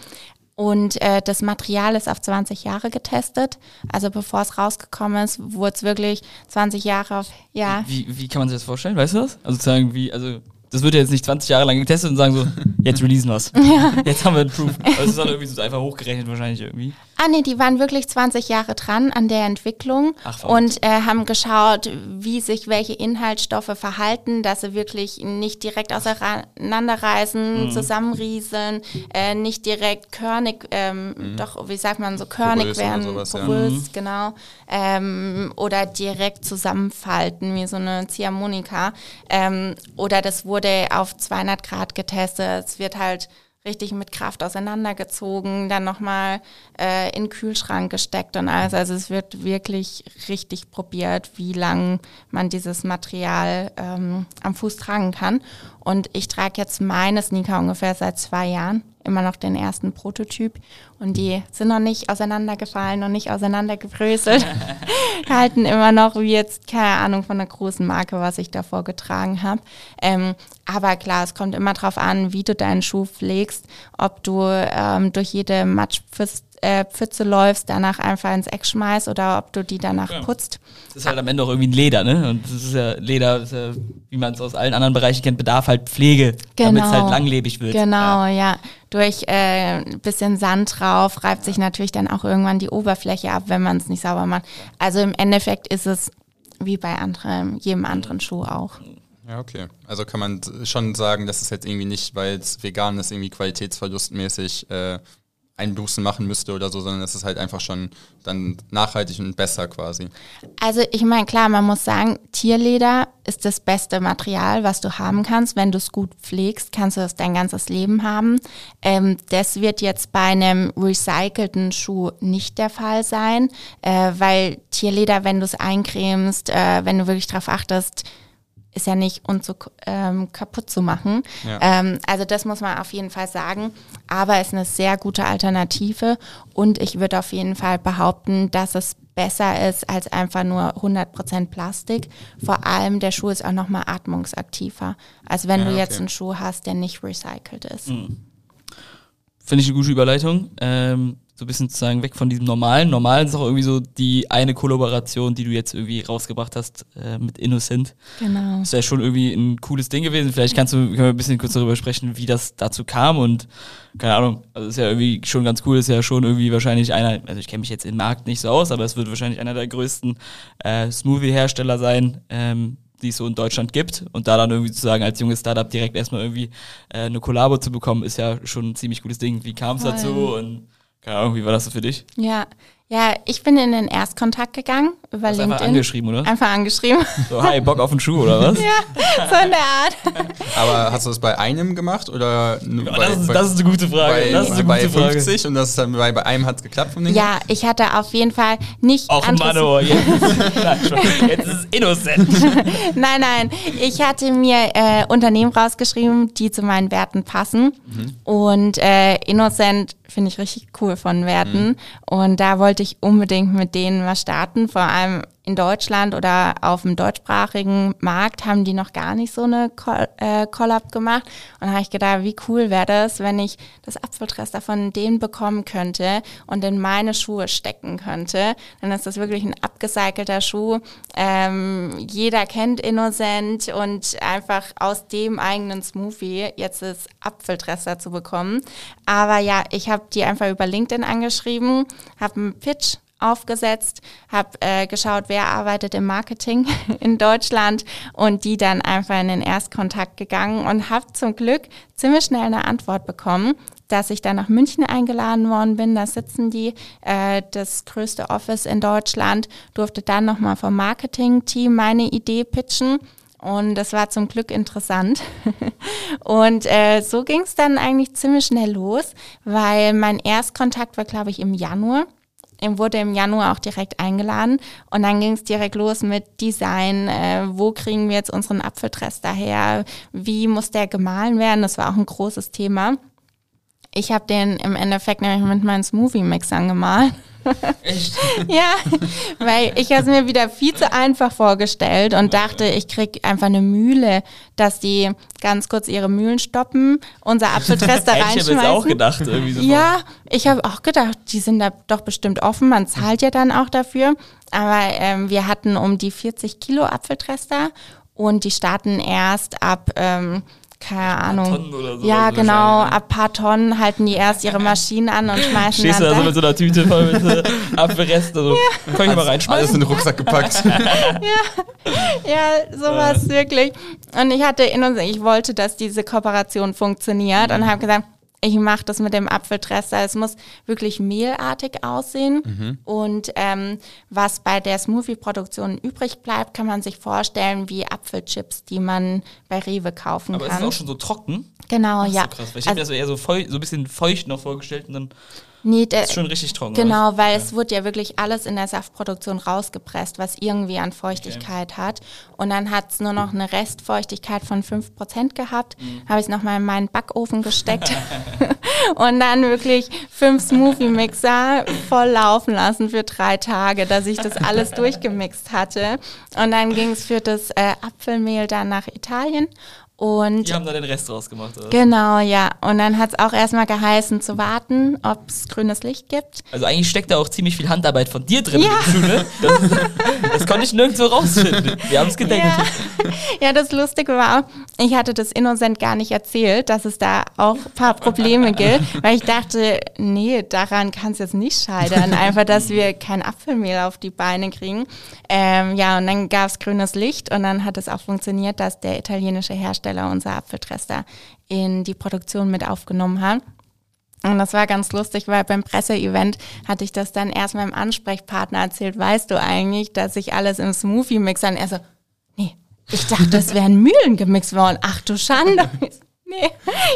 Und äh, das Material ist auf 20 Jahre getestet. Also bevor es rausgekommen ist, wurde es wirklich 20 Jahre auf, ja. Wie, wie kann man sich das vorstellen? Weißt du das? Also sozusagen wie, also das wird ja jetzt nicht 20 Jahre lang getestet und sagen so, jetzt releasen wir's. Ja. Jetzt haben wir ein Proof. Also das ist dann irgendwie so einfach hochgerechnet wahrscheinlich irgendwie. Ah nee, die waren wirklich 20 Jahre dran an der Entwicklung Ach, und äh, haben geschaut, wie sich welche Inhaltsstoffe verhalten, dass sie wirklich nicht direkt auseinanderreißen, mhm. zusammenrieseln, äh, nicht direkt körnig, ähm, mhm. doch, wie sagt man, so körnig porös werden, sowas, porös, ja. Mhm. genau, ähm, oder direkt zusammenfalten, wie so eine Ziehharmonika. Ähm, oder das wurde auf 200 Grad getestet. Es wird halt richtig mit Kraft auseinandergezogen, dann nochmal äh, in den Kühlschrank gesteckt und alles. Also es wird wirklich richtig probiert, wie lang man dieses Material ähm, am Fuß tragen kann. Und ich trage jetzt meine Sneaker ungefähr seit zwei Jahren. Immer noch den ersten Prototyp. Und die sind noch nicht auseinandergefallen, noch nicht auseinandergebröselt, halten immer noch wie jetzt, keine Ahnung, von einer großen Marke, was ich davor getragen habe. Ähm, aber klar, es kommt immer darauf an, wie du deinen Schuh pflegst, ob du ähm, durch jede Matschpfütze äh, Pfütze läufst, danach einfach ins Eck schmeißt oder ob du die danach ja. putzt. Das ist halt am Ende auch irgendwie ein Leder, ne? Und das ist ja Leder, ist ja, wie man es aus allen anderen Bereichen kennt, bedarf halt Pflege, genau. damit es halt langlebig wird. Genau, ja. ja. Durch äh, ein bisschen Sand drauf reibt sich natürlich dann auch irgendwann die Oberfläche ab, wenn man es nicht sauber macht. Also im Endeffekt ist es wie bei anderem, jedem anderen Schuh auch. Ja, okay. Also kann man schon sagen, dass es jetzt irgendwie nicht, weil es vegan ist, irgendwie qualitätsverlustmäßig äh, Einbußen machen müsste oder so, sondern es ist halt einfach schon dann nachhaltig und besser quasi. Also ich meine, klar, man muss sagen, Tierleder ist das beste Material, was du haben kannst. Wenn du es gut pflegst, kannst du es dein ganzes Leben haben. Ähm, das wird jetzt bei einem recycelten Schuh nicht der Fall sein, äh, weil Tierleder, wenn du es eincremst, äh, wenn du wirklich darauf achtest, ist ja nicht unzu, ähm, kaputt zu machen. Ja. Ähm, also das muss man auf jeden Fall sagen. Aber es ist eine sehr gute Alternative und ich würde auf jeden Fall behaupten, dass es besser ist als einfach nur 100% Plastik. Vor allem der Schuh ist auch nochmal atmungsaktiver. als wenn ja, du jetzt einen Schuh hast, der nicht recycelt ist. Mhm. Finde ich eine gute Überleitung. Ähm, so ein bisschen sozusagen weg von diesem normalen. Normal ist auch irgendwie so die eine Kollaboration, die du jetzt irgendwie rausgebracht hast äh, mit Innocent. Genau. Das ist ja schon irgendwie ein cooles Ding gewesen. Vielleicht kannst du können wir ein bisschen kurz darüber sprechen, wie das dazu kam und keine Ahnung, also ist ja irgendwie schon ganz cool, ist ja schon irgendwie wahrscheinlich einer, also ich kenne mich jetzt im Markt nicht so aus, aber es wird wahrscheinlich einer der größten äh, Smoothie-Hersteller sein, ähm, die es so in Deutschland gibt. Und da dann irgendwie zu sagen, als junges Startup direkt erstmal irgendwie äh, eine Kollabo zu bekommen, ist ja schon ein ziemlich gutes Ding. Wie kam es dazu und keine Ahnung, wie war das so für dich? Ja, ja, ich bin in den Erstkontakt gegangen über Hast LinkedIn. Einfach angeschrieben, oder? Einfach angeschrieben. So, hi, Bock auf einen Schuh, oder was? ja, so in der Art. Aber hast du das bei einem gemacht oder nur ja, bei, das, ist, bei, das ist eine gute Frage. Bei, das ist eine bei gute 50 Frage. und das dann bei, bei einem hat es geklappt von den Ja, ich hatte auf jeden Fall nicht. Auch Mano, jetzt, jetzt ist es innocent. nein, nein. Ich hatte mir äh, Unternehmen rausgeschrieben, die zu meinen Werten passen. Mhm. Und äh, Innocent finde ich richtig cool von Werten. Mhm. Und da wollte ich unbedingt mit denen was starten. Vor allem in Deutschland oder auf dem deutschsprachigen Markt haben die noch gar nicht so eine äh, Collab gemacht. Und da habe ich gedacht, wie cool wäre das, wenn ich das Apfeltrester von denen bekommen könnte und in meine Schuhe stecken könnte. Dann ist das wirklich ein abgecycelter Schuh. Ähm, jeder kennt Innocent und einfach aus dem eigenen Smoothie jetzt das Apfeltrester zu bekommen. Aber ja, ich habe die einfach über LinkedIn angeschrieben, habe einen Pitch aufgesetzt, habe äh, geschaut, wer arbeitet im Marketing in Deutschland und die dann einfach in den Erstkontakt gegangen und habe zum Glück ziemlich schnell eine Antwort bekommen, dass ich dann nach München eingeladen worden bin. Da sitzen die, äh, das größte Office in Deutschland, durfte dann nochmal vom Marketing-Team meine Idee pitchen. Und das war zum Glück interessant. und äh, so ging es dann eigentlich ziemlich schnell los, weil mein Erstkontakt war, glaube ich, im Januar wurde im Januar auch direkt eingeladen und dann ging es direkt los mit Design, äh, wo kriegen wir jetzt unseren Apfeldress daher, wie muss der gemahlen werden, das war auch ein großes Thema. Ich habe den im Endeffekt nämlich mit meinen Smoothie-Mixern gemalt. Echt? ja, weil ich habe es mir wieder viel zu einfach vorgestellt und dachte, ich krieg einfach eine Mühle, dass die ganz kurz ihre Mühlen stoppen, unser Apfeltrest da reinschmeißen. Ich habe jetzt auch gedacht. Irgendwie so ja, ich habe auch gedacht, die sind da doch bestimmt offen, man zahlt ja dann auch dafür. Aber ähm, wir hatten um die 40 Kilo Apfeltrester und die starten erst ab... Ähm, keine Ahnung. Tonnen oder so ja, genau. Ab paar Tonnen halten die erst ihre Maschinen an und schmeißen Stehst du dann da so mit so einer Tüte voll mit äh, Apfelrest? Also, Kann ich mal Alles reinschmeißen? in den Rucksack gepackt. Ja, sowas wirklich. Und ich hatte in uns, ich wollte, dass diese Kooperation funktioniert und habe gesagt, ich mache das mit dem Apfeldresser. Es muss wirklich mehlartig aussehen. Und ähm, was bei der Smoothie-Produktion übrig bleibt, kann man sich vorstellen wie Apfelchips, die man bei Rewe kaufen Aber es ist kann. auch schon so trocken. genau, ist ja. so krass. Weil ich habe mir Also, das eher so, feu so ein bisschen feucht noch vorgestellt und dann nee, der, ist schon richtig trocken. oder? Genau, weil es wurde ja wirklich alles in der Saftproduktion rausgepresst, was irgendwie an Feuchtigkeit hat. Und dann hat es nur noch eine Restfeuchtigkeit von 5% gehabt. Mhm. Habe ich es nochmal in meinen Backofen gesteckt und dann wirklich fünf Smoothie-Mixer voll laufen lassen für drei Tage, dass ich das alles durchgemixt hatte. Und dann ging es für das äh, Apfelmehl dann nach Italien. Und Die haben da den Rest rausgemacht. Oder? Genau, ja. Und dann hat es auch erstmal geheißen zu warten, ob es grünes Licht gibt. Also eigentlich steckt da auch ziemlich viel Handarbeit von dir drin Ja. ne? Das, das konnte ich nirgendwo rausfinden. Wir haben es gedenkt. Ja. ja, das Lustige war auch, ich hatte das Innocent gar nicht erzählt, dass es da auch ein paar Probleme gibt, weil ich dachte, nee, daran kann es jetzt nicht scheitern, einfach, dass wir kein Apfelmehl auf die Beine kriegen. Ähm, ja, und dann gab es grünes Licht und dann hat es auch funktioniert, dass der italienische Hersteller unser Apfeltrester in die Produktion mit aufgenommen hat. Und das war ganz lustig, weil beim Presseevent hatte ich das dann erst meinem Ansprechpartner erzählt. Weißt du eigentlich, dass ich alles im Smoothie mixe? Und er so, nee, ich dachte, es wären Mühlen gemixt worden. Ach du Schande. Nee,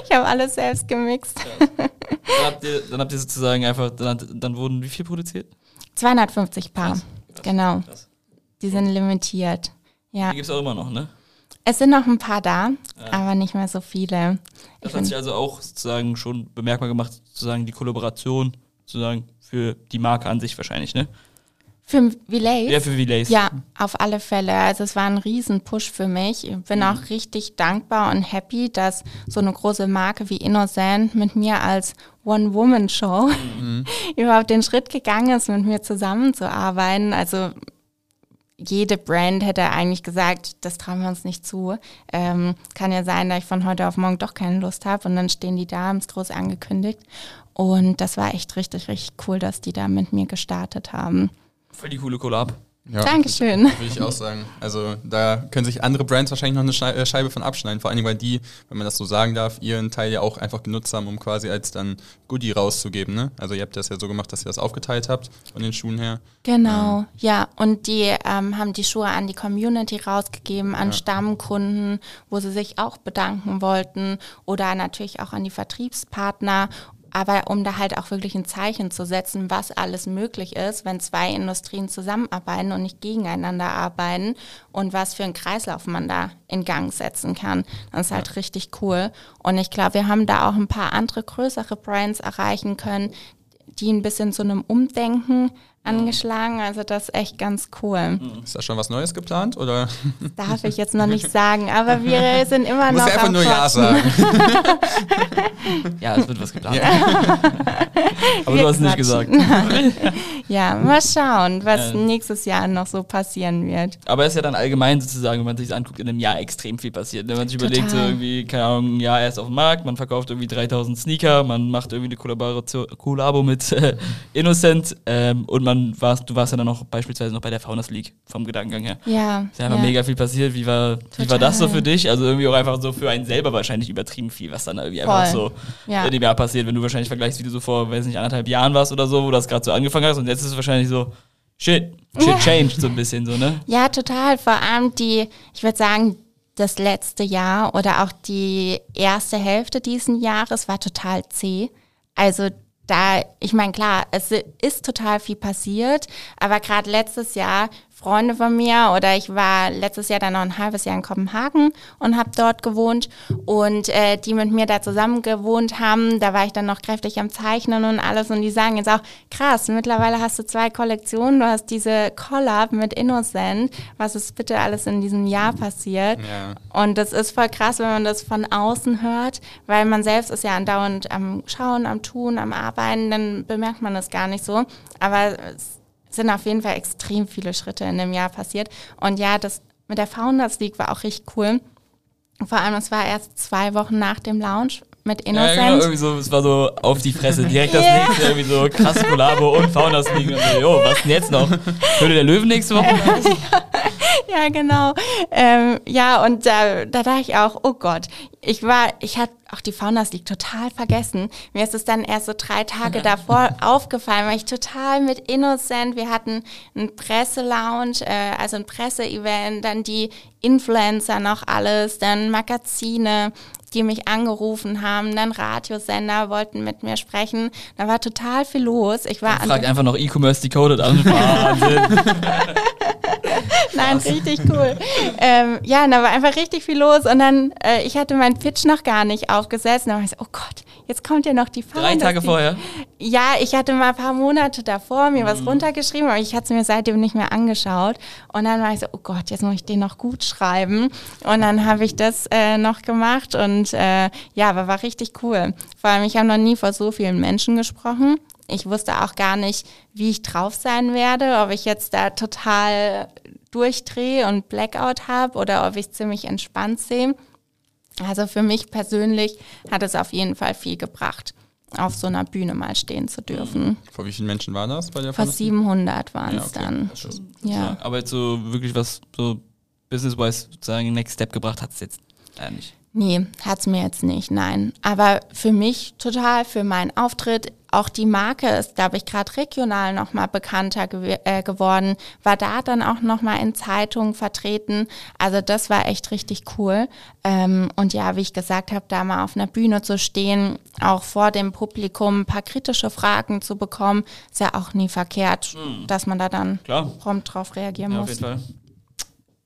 ich habe alles selbst gemixt. Dann habt, ihr, dann habt ihr sozusagen einfach, dann, dann wurden wie viel produziert? 250 Paar, genau. Krass. Die sind limitiert. Ja, Die gibt es auch immer noch, ne? Es sind noch ein paar da, aber nicht mehr so viele. Das Ich hat sich also auch sozusagen schon bemerkbar gemacht, sozusagen die Kollaboration sozusagen für die Marke an sich wahrscheinlich, ne? Für Relays? Ja, für Relays. Ja, auf alle Fälle. Also es war ein Riesen-Push für mich. Ich bin auch richtig dankbar und happy, dass so eine große Marke wie Innocent mit mir als One-Woman-Show überhaupt den Schritt gegangen ist, mit mir zusammenzuarbeiten. Also jede Brand hätte eigentlich gesagt, das trauen wir uns nicht zu. Ähm, kann ja sein, dass ich von heute auf morgen doch keine Lust habe und dann stehen die da, haben es groß angekündigt. Und das war echt richtig, richtig cool, dass die da mit mir gestartet haben. Voll die coole Collab. Ja, Dankeschön. Würde ich auch sagen. Also da können sich andere Brands wahrscheinlich noch eine Schei- äh, Scheibe von abschneiden. Vor allem, weil die, wenn man das so sagen darf, ihren Teil ja auch einfach genutzt haben, um quasi als dann Goodie rauszugeben. Ne? Also ihr habt das ja so gemacht, dass ihr das aufgeteilt habt von den Schuhen her. Genau, ja. Und die ähm, haben die Schuhe an die Community rausgegeben, an Stammkunden, wo sie sich auch bedanken wollten oder natürlich auch an die Vertriebspartner. Aber um da halt auch wirklich ein Zeichen zu setzen, was alles möglich ist, wenn zwei Industrien zusammenarbeiten und nicht gegeneinander arbeiten und was für einen Kreislauf man da in Gang setzen kann. Das ist halt richtig cool. Und ich glaube, wir haben da auch ein paar andere größere Brands erreichen können, die ein bisschen zu einem Umdenken angeschlagen. Also das ist echt ganz cool. Ist da schon was Neues geplant? Oder Darf ich jetzt noch nicht sagen, aber wir sind immer muss noch ja einfach am nur Ja sagen? Ja, es wird was geplant. Ja. Aber Wir du hast nicht gesagt. Ja, mal schauen, was Ja. nächstes Jahr noch so passieren wird. Aber es ist ja dann allgemein sozusagen, wenn man sich das anguckt, in einem Jahr extrem viel passiert. Wenn man sich überlegt, so Total. irgendwie, keine Ahnung, ein Jahr erst auf dem Markt, man verkauft irgendwie 3000 Sneaker, man macht irgendwie eine Kollaboration, Kollabo mit äh, Innocent ähm, und man irgendwann warst, du warst ja dann noch beispielsweise noch bei der Founders League vom Gedankengang her. Ja. Ist ja einfach ja. mega viel passiert. Wie war, wie war das so für dich? Also irgendwie auch einfach so für einen selber wahrscheinlich übertrieben viel, was dann irgendwie einfach so Voll. Ja. in dem Jahr passiert, wenn du wahrscheinlich vergleichst, wie du so vor, weiß nicht, anderthalb Jahren warst oder so, wo das gerade so angefangen hast und jetzt ist es wahrscheinlich so, shit, shit changed so ein bisschen so, ne? Ja, total. Vor allem die, ich würde sagen, das letzte Jahr oder auch die erste Hälfte diesen Jahres war total zäh. Also da, ich meine, klar, es ist total viel passiert, aber gerade letztes Jahr Freunde von mir oder ich war letztes Jahr dann noch ein halbes Jahr in Kopenhagen und habe dort gewohnt und äh, die mit mir da zusammen gewohnt haben, da war ich dann noch kräftig am Zeichnen und alles und die sagen jetzt auch, krass, mittlerweile hast du zwei Kollektionen, du hast diese Collab mit Innocent, was ist bitte alles in diesem Jahr passiert Ja. und das ist voll krass, wenn man das von außen hört, weil man selbst ist ja andauernd am Schauen, am Tun, am Arbeiten, dann bemerkt man das gar nicht so. Aber es sind auf jeden Fall extrem viele Schritte in dem Jahr passiert. Und ja, das mit der Founders League war auch richtig cool. Vor allem, es war erst zwei Wochen nach dem Launch mit Ja, Innocent. genau, irgendwie so, es war so auf die Fresse, direkt das Ja. nächste, irgendwie so krasse Kollabo und Founders League und so, jo, was denn jetzt noch? Höhle der Löwen nächste Woche? Ja, genau. Ähm, ja, und da, da dachte ich auch, oh Gott, ich war, ich hatte auch die Founders League total vergessen. Mir ist es dann erst so drei Tage davor aufgefallen, weil ich total mit Innocent, wir hatten einen Presselounge, äh, also ein Presseevent, dann die Influencer noch alles, dann Magazine, die mich angerufen haben, dann Radiosender wollten mit mir sprechen. Da war total viel los. Ich war Fragt einfach noch E-Commerce Decoded an. Wahnsinn. Nein, richtig cool. ähm, ja, und da war einfach richtig viel los und dann, äh, ich hatte meinen Pitch noch gar nicht aufgesetzt. Und dann war ich so, oh Gott, jetzt kommt ja noch die Fahrt. Drei Tage vorher. Ja, ich hatte mal ein paar Monate davor mir Mhm. was runtergeschrieben, aber ich hatte es mir seitdem nicht mehr angeschaut. Und dann war ich so, oh Gott, jetzt muss ich den noch gut schreiben. Und dann habe ich das äh, noch gemacht und äh, ja, aber war richtig cool. Vor allem, ich habe noch nie vor so vielen Menschen gesprochen. Ich wusste auch gar nicht, wie ich drauf sein werde, ob ich jetzt da total durchdrehe und Blackout habe oder ob ich ziemlich entspannt sehe. Also für mich persönlich hat es auf jeden Fall viel gebracht, auf so einer Bühne mal stehen zu dürfen. Vor wie vielen Menschen war das bei der Fast Founders League? 700 waren Ja, es okay. dann. Ist- Ja. Aber jetzt so wirklich was so business-wise sozusagen Next Step gebracht hat es jetzt äh, nicht. Nee, hat's mir jetzt nicht, nein. Aber für mich total, für meinen Auftritt, auch die Marke ist, glaube ich, gerade regional nochmal bekannter gew äh, geworden, war da dann auch nochmal in Zeitungen vertreten. Also das war echt richtig cool. Ähm, und ja, wie ich gesagt habe, da mal auf einer Bühne zu stehen, auch vor dem Publikum ein paar kritische Fragen zu bekommen, ist ja auch nie verkehrt, dass man da dann Klar. prompt drauf reagieren Ja, auf muss. jeden Fall.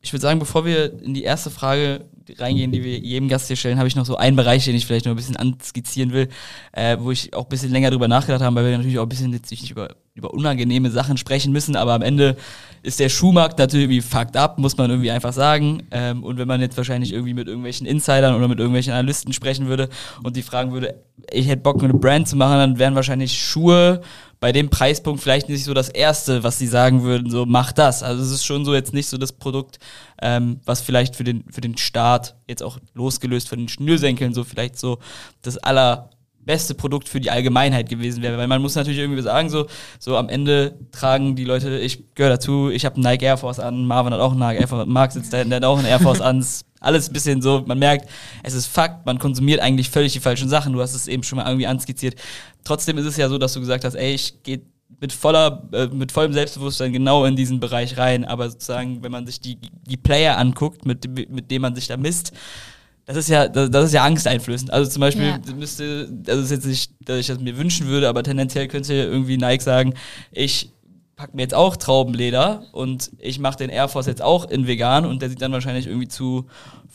Ich würde sagen, bevor wir in die erste Frage reingehen, die wir jedem Gast hier stellen, habe ich noch so einen Bereich, den ich vielleicht noch ein bisschen anskizzieren will, äh, wo ich auch ein bisschen länger drüber nachgedacht habe, weil wir natürlich auch ein bisschen jetzt nicht über, über unangenehme Sachen sprechen müssen, aber am Ende ist der Schuhmarkt natürlich irgendwie fucked up, muss man irgendwie einfach sagen. Ähm, und wenn man jetzt wahrscheinlich irgendwie mit irgendwelchen Insidern oder mit irgendwelchen Analysten sprechen würde und die fragen würde, ich hätte Bock, eine Brand zu machen, dann wären wahrscheinlich Schuhe bei dem Preispunkt vielleicht nicht so das Erste, was sie sagen würden, so mach das. Also es ist schon so jetzt nicht so das Produkt, ähm, was vielleicht für den, für den Start, jetzt auch losgelöst von den Schnürsenkeln, so vielleicht so das allerbeste Produkt für die Allgemeinheit gewesen wäre. Weil man muss natürlich irgendwie sagen, so, so am Ende tragen die Leute, ich gehöre dazu, ich habe Nike Air Force an, Marvin hat auch einen Nike Air Force, Marc sitzt da hinten, der hat auch einen Air Force an, alles ein bisschen so, man merkt, es ist Fakt, man konsumiert eigentlich völlig die falschen Sachen, du hast es eben schon mal irgendwie anskizziert. Trotzdem ist es ja so, dass du gesagt hast, ey, ich gehe mit voller, äh, mit vollem Selbstbewusstsein genau in diesen Bereich rein, aber sozusagen, wenn man sich die, die Player anguckt, mit, dem- mit denen man sich da misst, das ist ja, das, das ist ja angsteinflößend. Also zum Beispiel Ja. müsste, das ist jetzt nicht, dass ich das mir wünschen würde, aber tendenziell könnte irgendwie Nike sagen, ich pack mir jetzt auch Traubenleder und ich mache den Air Force jetzt auch in vegan und der sieht dann wahrscheinlich irgendwie zu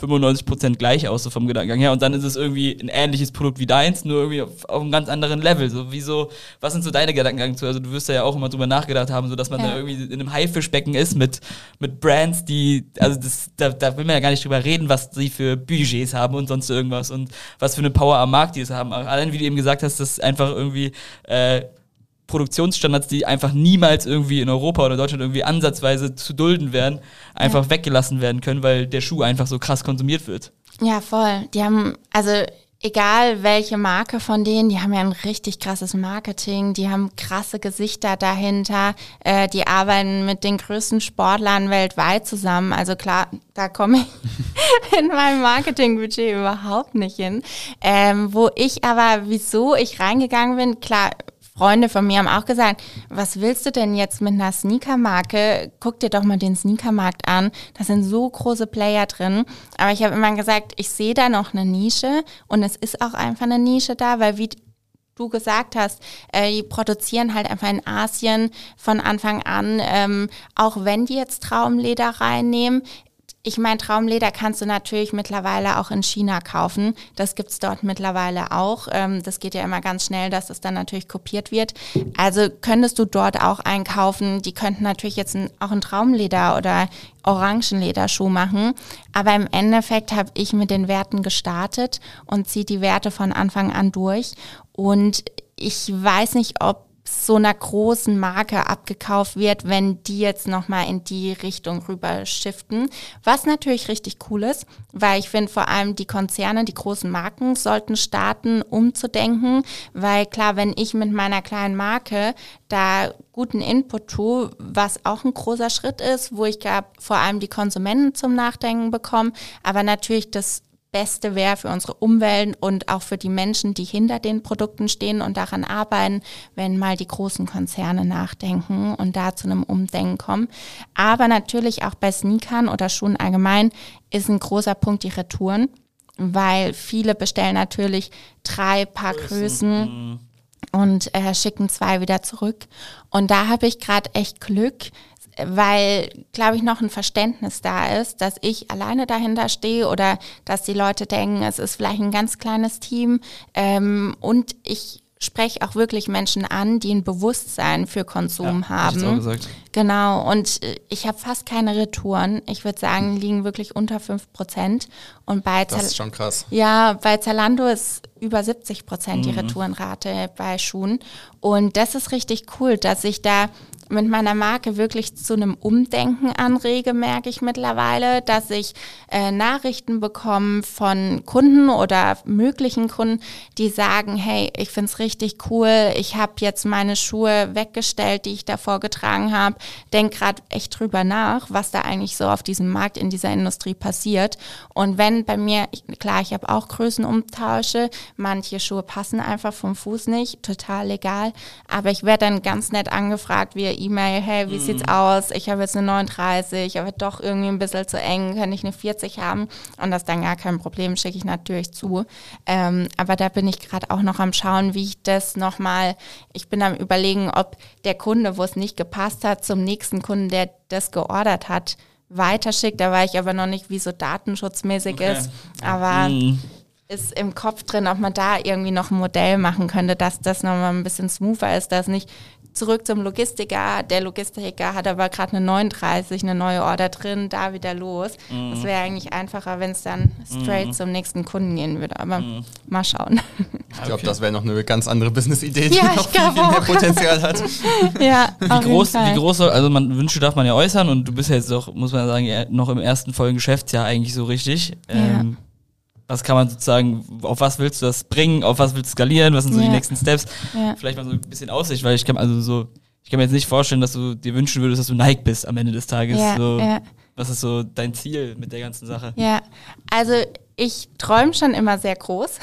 95% gleich aus, so vom Gedankengang her. Und dann ist es irgendwie ein ähnliches Produkt wie deins, nur irgendwie auf, auf einem ganz anderen Level. So, wieso, was sind so deine Gedankengang zu? Also du wirst da ja auch immer drüber nachgedacht haben, so dass man Ja. da irgendwie in einem Haifischbecken ist mit, mit Brands, die, also das, da, da will man ja gar nicht drüber reden, was sie für Budgets haben und sonst irgendwas und was für eine Power am Markt die es haben. Allein wie du eben gesagt hast, das ist einfach irgendwie äh, Produktionsstandards, die einfach niemals irgendwie in Europa oder Deutschland irgendwie ansatzweise zu dulden wären, einfach Ja. weggelassen werden können, weil der Schuh einfach so krass konsumiert wird. Ja, voll. Die haben, also egal welche Marke von denen, die haben ja ein richtig krasses Marketing, die haben krasse Gesichter dahinter, äh, die arbeiten mit den größten Sportlern weltweit zusammen. Also klar, da komme ich in meinem Marketingbudget überhaupt nicht hin. Ähm, wo ich aber, wieso ich reingegangen bin, klar, Freunde von mir haben auch gesagt, was willst du denn jetzt mit einer Sneakermarke? Guck dir doch mal den Sneakermarkt an. Da sind so große Player drin. Aber ich habe immer gesagt, ich sehe da noch eine Nische und es ist auch einfach eine Nische da, weil wie du gesagt hast, äh, die produzieren halt einfach in Asien von Anfang an, ähm, auch wenn die jetzt Traumleder reinnehmen, ich meine, Traumleder kannst du natürlich mittlerweile auch in China kaufen. Das gibt's dort mittlerweile auch. Ähm, das geht ja immer ganz schnell, dass das dann natürlich kopiert wird. Also könntest du dort auch einkaufen. Die könnten natürlich jetzt auch ein Traumleder oder Orangenlederschuh machen. Aber im Endeffekt habe ich mit den Werten gestartet und ziehe die Werte von Anfang an durch. Und ich weiß nicht, ob so einer großen Marke abgekauft wird, wenn die jetzt nochmal in die Richtung rüber shiften. Was natürlich richtig cool ist, weil ich finde vor allem die Konzerne, die großen Marken sollten starten, umzudenken, weil klar, wenn ich mit meiner kleinen Marke da guten Input tue, was auch ein großer Schritt ist, wo ich vor allem die Konsumenten zum Nachdenken bekomme, aber natürlich das Beste wäre für unsere Umwelt und auch für die Menschen, die hinter den Produkten stehen und daran arbeiten, wenn mal die großen Konzerne nachdenken und da zu einem Umdenken kommen. Aber natürlich auch bei Sneakern oder Schuhen allgemein ist ein großer Punkt die Retouren, weil viele bestellen natürlich drei Paar Größen. Mhm. und äh, schicken zwei wieder zurück. Und da habe ich gerade echt Glück, weil, glaube ich, noch ein Verständnis da ist, dass ich alleine dahinter stehe oder dass die Leute denken, es ist vielleicht ein ganz kleines Team ähm, und ich spreche auch wirklich Menschen an, die ein Bewusstsein für Konsum ja, haben. Gesagt. Genau, und äh, ich habe fast keine Retouren. Ich würde sagen, liegen wirklich unter 5 Prozent. Und bei das ist schon krass. Ja, bei Zalando ist über 70 Prozent mhm. die Retourenrate bei Schuhen. Und das ist richtig cool, dass ich da mit meiner Marke wirklich zu einem Umdenken anrege, merke ich mittlerweile, dass ich äh, Nachrichten bekomme von Kunden oder möglichen Kunden, die sagen, hey, ich finde es richtig cool, ich habe jetzt meine Schuhe weggestellt, die ich davor getragen habe, denk gerade echt drüber nach, was da eigentlich so auf diesem Markt in dieser Industrie passiert. Und wenn bei mir, klar, ich habe auch Größenumtausche, manche Schuhe passen einfach vom Fuß nicht, total legal, aber ich werde dann ganz nett angefragt, wie E-Mail, hey, wie mhm. sieht's aus? Ich habe jetzt eine 39, aber doch irgendwie ein bisschen zu eng, kann ich eine 40 haben? Und das ist dann gar kein Problem, schicke ich natürlich zu. Ähm, aber da bin ich gerade auch noch am Schauen, wie ich das nochmal, ich bin am überlegen, ob der Kunde, wo es nicht gepasst hat, zum nächsten Kunden, der das geordert hat, weiterschickt. Da war ich aber noch nicht, wie so datenschutzmäßig okay. ist. Aber mhm ist im Kopf drin, ob man da irgendwie noch ein Modell machen könnte, dass das nochmal ein bisschen smoother ist, dass nicht zurück zum Logistiker. Der Logistiker hat aber gerade eine 39, eine neue Order drin, da wieder los. Mhm. Das wäre eigentlich einfacher, wenn es dann straight mhm. zum nächsten Kunden gehen würde. Aber mhm. mal schauen. Ich glaube, okay. das wäre noch eine ganz andere Business-Idee, die ja, noch viel, viel mehr Potenzial hat. ja, wie groß, wie groß, also man Wünsche darf man ja äußern und du bist ja jetzt auch, muss man sagen, noch im ersten vollen Geschäftsjahr eigentlich so richtig. Ja. Ähm, was kann man sozusagen, auf was willst du das bringen, auf was willst du skalieren, was sind so ja. die nächsten Steps? Ja. Vielleicht mal so ein bisschen Aussicht, weil ich kann also so, ich kann mir jetzt nicht vorstellen, dass du dir wünschen würdest, dass du Nike bist am Ende des Tages. Ja, so, Was ist so dein Ziel mit der ganzen Sache? Ja, also ich träume schon immer sehr groß.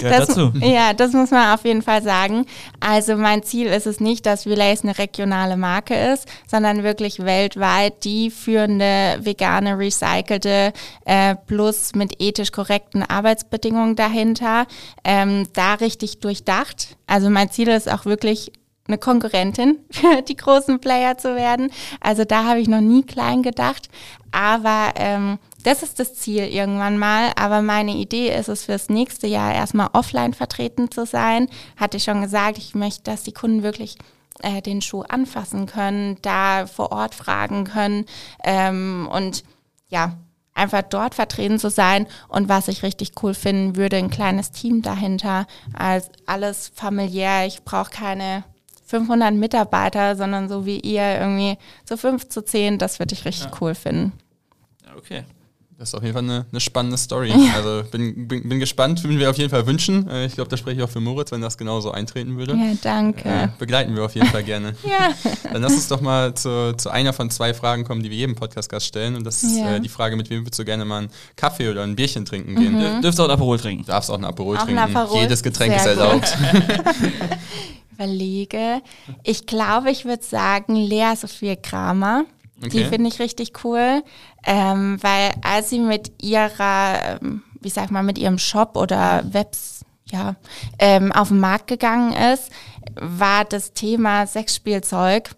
Gehört das, dazu. Ja, das muss man auf jeden Fall sagen. Also mein Ziel ist es nicht, dass Relays eine regionale Marke ist, sondern wirklich weltweit die führende vegane, recycelte, äh, plus mit ethisch korrekten Arbeitsbedingungen dahinter, ähm, da richtig durchdacht. Also mein Ziel ist auch wirklich eine Konkurrentin für die großen Player zu werden. Also da habe ich noch nie klein gedacht. Aber ähm, das ist das Ziel irgendwann mal. Aber meine Idee ist es fürs nächste Jahr erstmal offline vertreten zu sein. Hatte ich schon gesagt, ich möchte, dass die Kunden wirklich äh, den Schuh anfassen können, da vor Ort fragen können ähm, und ja, einfach dort vertreten zu sein. Und was ich richtig cool finden würde, ein kleines Team dahinter, als alles familiär. Ich brauche keine 500 Mitarbeiter, sondern so wie ihr irgendwie so 5 zu 10, das würde ich richtig ja. cool finden. Okay. Das ist auf jeden Fall eine, eine spannende Story. Also bin, bin, bin gespannt, würden wir auf jeden Fall wünschen. Äh, ich glaube, da spreche ich auch für Moritz, wenn das genauso eintreten würde. Ja, danke. Äh, begleiten wir auf jeden Fall gerne. ja. Dann lass uns doch mal zu, zu einer von zwei Fragen kommen, die wir jedem Podcast-Gast stellen. Und das ist Ja. äh, die Frage, mit wem würdest du gerne mal einen Kaffee oder ein Bierchen trinken gehen? Mhm. Dürf, dürft auch ein Aperol trinken. Du darfst auch einen Aperol Auch ein trinken. Aperol? Jedes Getränk Sehr ist erlaubt. Überlege. Ich glaube, ich würde sagen Lea Sophie Kramer. Die Okay. finde ich richtig cool, ähm, weil als sie mit ihrer, ähm, wie sag mal, mit ihrem Shop oder Webs, ja, ähm, auf den Markt gegangen ist, war das Thema Sexspielzeug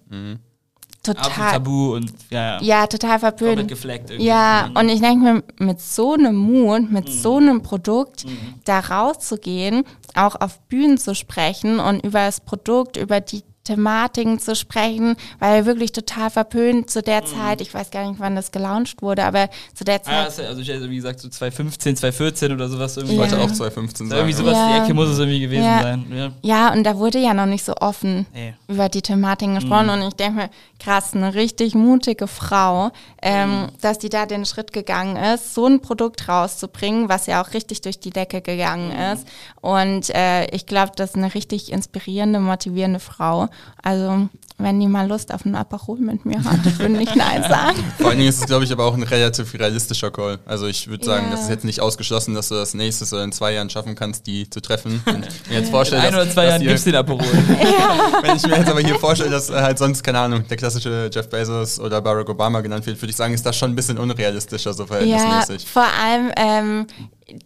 Absolut total, Tabu und ja, ja. ja, total verpönt. gefleckt irgendwie. Ja, Mhm. und ich denke mir, mit so einem Mut, mit so einem Produkt Mhm. da rauszugehen, auch auf Bühnen zu sprechen und über das Produkt, über die Thematiken zu sprechen, weil wirklich total verpönt zu der Zeit, ich weiß gar nicht, wann das gelauncht wurde, aber zu der Mhm. Ah, Zeit, ja- also ich hätte wie gesagt so 2015, 2014 oder sowas irgendwie. Ich wollte Ja. auch 2015 sagen. Irgendwie sowas Ja. die Ecke muss es irgendwie gewesen Ja. sein. Ja. ja, und da wurde ja noch nicht so offen Nee. über die Thematiken gesprochen Mhm. und ich denke mir, krass, eine richtig mutige Frau, ähm, Mhm. dass die da den Schritt gegangen ist, so ein Produkt rauszubringen, was ja auch richtig durch die Decke gegangen Mhm. ist. Und äh, ich glaube, das ist eine richtig inspirierende, motivierende Frau. Also wenn die mal Lust auf einen Aperol mit mir hat, ich würde nicht Nein sagen. Vor allen Dingen ist es, glaube ich, aber auch ein relativ realistischer Call. Also ich würde sagen, Ja. das ist jetzt nicht ausgeschlossen, dass du das nächstes oder in zwei Jahren schaffen kannst, die zu treffen. Und mir jetzt In vorstelle, ein dass, oder zwei dass Jahren ihr- gibt's den Aperol. Wenn ich mir jetzt aber hier vorstelle, dass äh, halt sonst, keine Ahnung, der klassische Jeff Bezos oder Barack Obama genannt wird, würde ich sagen, ist das schon ein bisschen unrealistischer, so Ja, verhältnismäßig. vor allem, ähm,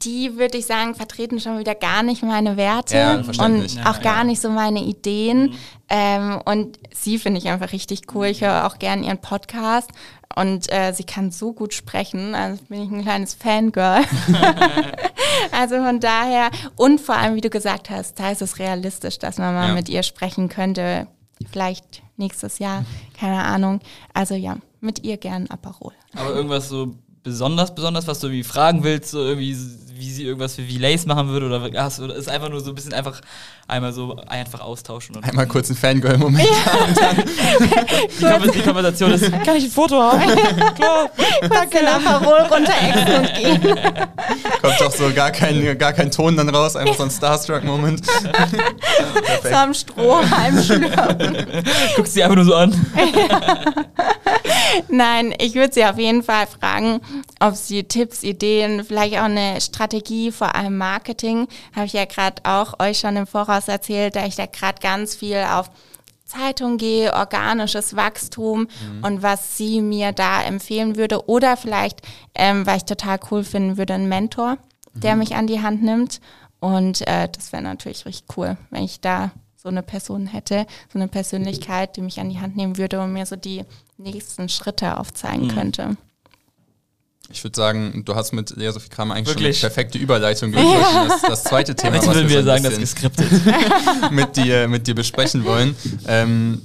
die würde ich sagen, vertreten schon wieder gar nicht meine Werte Ja, und verständlich. auch Ja, gar ja. nicht so meine Ideen. Ähm, und sie finde ich einfach richtig cool. Ich höre auch gern ihren Podcast und äh, sie kann so gut sprechen. Also bin ich ein kleines Fangirl. also von daher und vor allem, wie du gesagt hast, da ist es realistisch, dass man mal Ja. mit ihr sprechen könnte. Vielleicht nächstes Jahr, keine Ahnung. Also ja, mit ihr gern Aperol. Aber irgendwas so besonders, besonders, was du irgendwie fragen willst, so irgendwie, wie sie irgendwas für V-Lace machen würde oder hast du, ist einfach nur so ein bisschen einfach einmal so einfach austauschen. Und Einmal kurz ein Fangirl-Moment. die, Konver die Konversation ist, kann ich ein Foto haben? Klar. Kurz den Aperol runterexen und gehen. Kommt doch so gar kein, gar kein Ton dann raus, einfach so ein Starstruck-Moment. So am Strohhalm. Guckst sie einfach nur so an. Nein, ich würde sie auf jeden Fall fragen, ob sie Tipps, Ideen, vielleicht auch eine Strategie, vor allem Marketing, habe ich ja gerade auch euch schon im Voraus erzählt, da ich da gerade ganz viel auf Zeitung gehe, organisches Wachstum und was sie mir da empfehlen würde. Oder vielleicht, ähm, weil ich total cool finden würde, ein Mentor, der mich an die Hand nimmt. Und äh, das wäre natürlich richtig cool, wenn ich da so eine Person hätte, so eine Persönlichkeit, die mich an die Hand nehmen würde und mir so die nächsten Schritte aufzeigen könnte. Ich würde sagen, du hast mit Lea Sophie Kramer eigentlich Wirklich? schon eine perfekte Überleitung geliefert. Das, das zweite Thema, Jetzt was würden wir wir sagen, das geskriptet. mit dir, mit dir besprechen wollen. Ähm,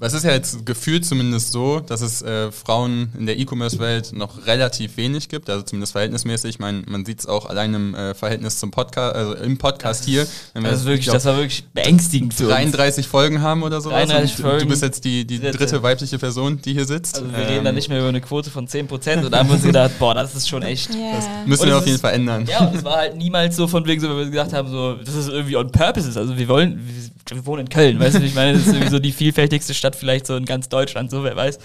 es ist ja jetzt gefühlt zumindest so, dass es äh, Frauen in der E-Commerce-Welt noch relativ wenig gibt, also zumindest verhältnismäßig. Ich meine, man sieht es auch allein im äh, Verhältnis zum Podcast, also im Podcast hier. Wenn wir Das, ist wirklich, ich glaub, das war wirklich beängstigend für uns. 33 Folgen haben oder so. 33 du, Folgen. du bist jetzt die, die Dritte. weibliche Person, die hier sitzt. Also wir Ähm, reden da nicht mehr über eine Quote von 10% und da haben wir uns gedacht, boah, das ist schon echt. Das Ja. müssen Und wir auf jeden Fall ändern. Ja, und es war halt niemals so von wegen so, wenn wir gesagt haben, so, das ist irgendwie on purpose ist. Also wir wollen, wir, wir wohnen in Köln, weißt du, ich meine, das ist irgendwie so die vielfältigste Stadt vielleicht so in ganz Deutschland, so wer weiß.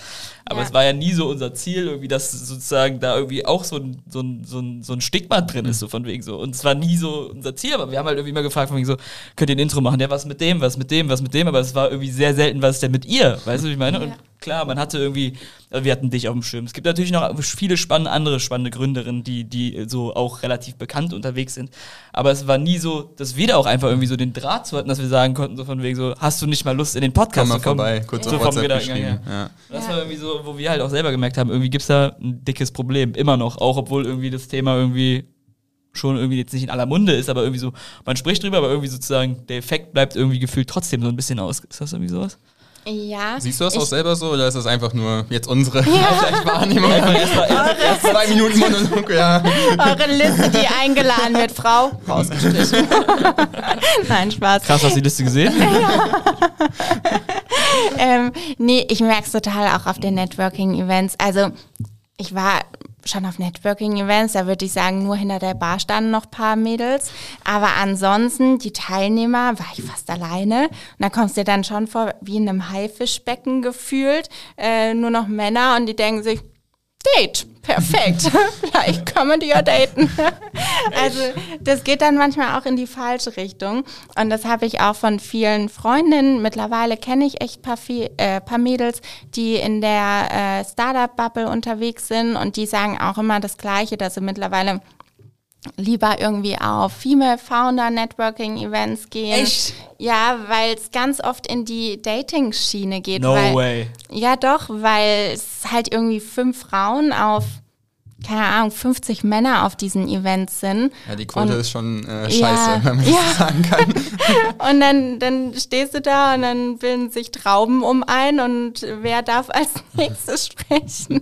Aber Ja. es war ja nie so unser Ziel, irgendwie, dass sozusagen da irgendwie auch so ein, so ein, so ein, so ein Stigma drin ist, so von wegen so. Und es war nie so unser Ziel, aber wir haben halt irgendwie immer gefragt, von wegen so, könnt ihr ein Intro machen? Ja, was mit dem, was mit dem, was mit dem, aber es war irgendwie sehr selten, was ist denn mit ihr? Weißt du, wie ich meine? Und Ja. Klar, man hatte irgendwie, also wir hatten dich auf dem Schirm. Es gibt natürlich noch viele spannende, andere spannende Gründerinnen, die, die so auch relativ bekannt unterwegs sind. Aber es war nie so, dass wir da auch einfach irgendwie so den Draht zu hatten, dass wir sagen konnten, so von wegen so, hast du nicht mal Lust in den Komm Podcast mal zu kommen? vorbei, kurz So auf vom WhatsApp geschrieben. her. Ja. Das Ja. war irgendwie so, wo wir halt auch selber gemerkt haben, irgendwie gibt's da ein dickes Problem, immer noch, auch obwohl irgendwie das Thema irgendwie schon irgendwie jetzt nicht in aller Munde ist, aber irgendwie so, man spricht drüber, aber irgendwie sozusagen der Effekt bleibt irgendwie gefühlt trotzdem so ein bisschen aus. Ist das irgendwie sowas? Ja. Siehst du das auch selber so oder ist das einfach nur jetzt unsere vielleicht Wahrnehmung? Erst zwei Minuten Monolog, ja. Eure Liste, die eingeladen wird, Frau, rausgestrichen. Nein, Spaß. krass, hast du die Liste gesehen? Ähm, nee, ich merke es total auch auf den Networking-Events. Also ich war schon auf Networking-Events, da würde ich sagen, nur hinter der Bar standen noch paar Mädels. Aber ansonsten, die Teilnehmer, war ich fast alleine. Und da kommst du dir dann schon vor, wie in einem Haifischbecken gefühlt. Äh, nur noch Männer und die denken sich, Date, perfekt. Vielleicht kann man die ja daten. also das geht dann manchmal auch in die falsche Richtung. Und das habe ich auch von vielen Freundinnen. Mittlerweile kenne ich echt paar, äh, paar Mädels, die in der äh, Startup-Bubble unterwegs sind und die sagen auch immer das Gleiche, dass sie mittlerweile lieber irgendwie auf Female Founder Networking Events gehen. Echt? Ja, weil es ganz oft in die Dating-Schiene geht. No weil, way. Ja, doch, weil es halt irgendwie fünf Frauen auf, keine Ahnung, 50 Männer auf diesen Events sind. Ja, die Quote Und- ist schon äh, Ja, scheiße, wenn man ja. das sagen kann. Und dann, dann stehst du da und dann bilden sich Trauben um ein und wer darf als nächstes sprechen?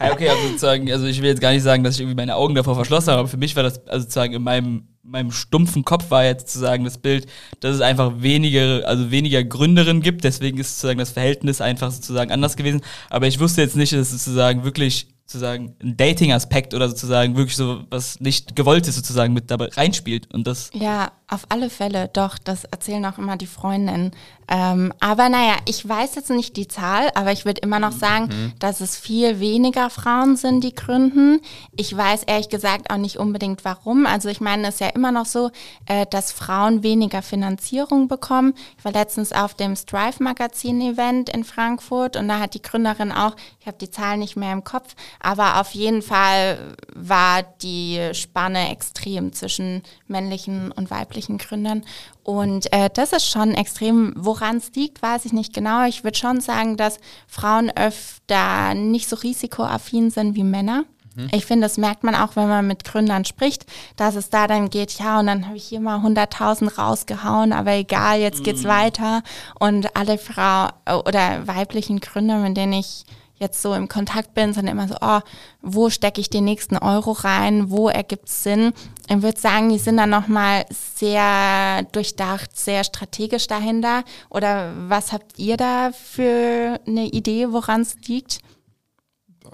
Ja, okay, also sozusagen, also ich will jetzt gar nicht sagen, dass ich irgendwie meine Augen davor verschlossen habe, aber für mich war das, also sozusagen in meinem, meinem stumpfen Kopf war jetzt sozusagen das Bild, dass es einfach weniger, also weniger Gründerinnen gibt, deswegen ist sozusagen das Verhältnis einfach sozusagen anders gewesen. Aber ich wusste jetzt nicht, dass es sozusagen wirklich sozusagen ein Dating-Aspekt oder sozusagen wirklich so was nicht gewolltes sozusagen mit dabei reinspielt. Und das Ja, auf alle Fälle, doch, das erzählen auch immer die Freundinnen. Ähm, aber naja, ich weiß jetzt nicht die Zahl, aber ich würde immer noch sagen, dass es viel weniger Frauen sind, die gründen. Ich weiß ehrlich gesagt auch nicht unbedingt warum. Also ich meine, es ist ja immer noch so, äh, dass Frauen weniger Finanzierung bekommen. Ich war letztens auf dem Strive Magazin Event in Frankfurt und da hat die Gründerin auch, ich habe die Zahl nicht mehr im Kopf, aber auf jeden Fall war die Spanne extrem zwischen männlichen und weiblichen Gründern. Und äh, das ist schon extrem, woran es liegt, weiß ich nicht genau. Ich würde schon sagen, dass Frauen öfter nicht so risikoaffin sind wie Männer. Ich finde, das merkt man auch, wenn man mit Gründern spricht, dass es da dann geht, ja, und dann habe ich hier mal 100.000 rausgehauen, aber egal, jetzt geht's weiter. Und alle Frau oder weiblichen Gründer, mit denen ich jetzt so im Kontakt bin, sind immer so, oh, wo stecke ich den nächsten Euro rein, wo ergibt's Sinn? Ich würde sagen, die sind dann nochmal sehr durchdacht, sehr strategisch dahinter. Oder was habt ihr da für eine Idee, woran es liegt?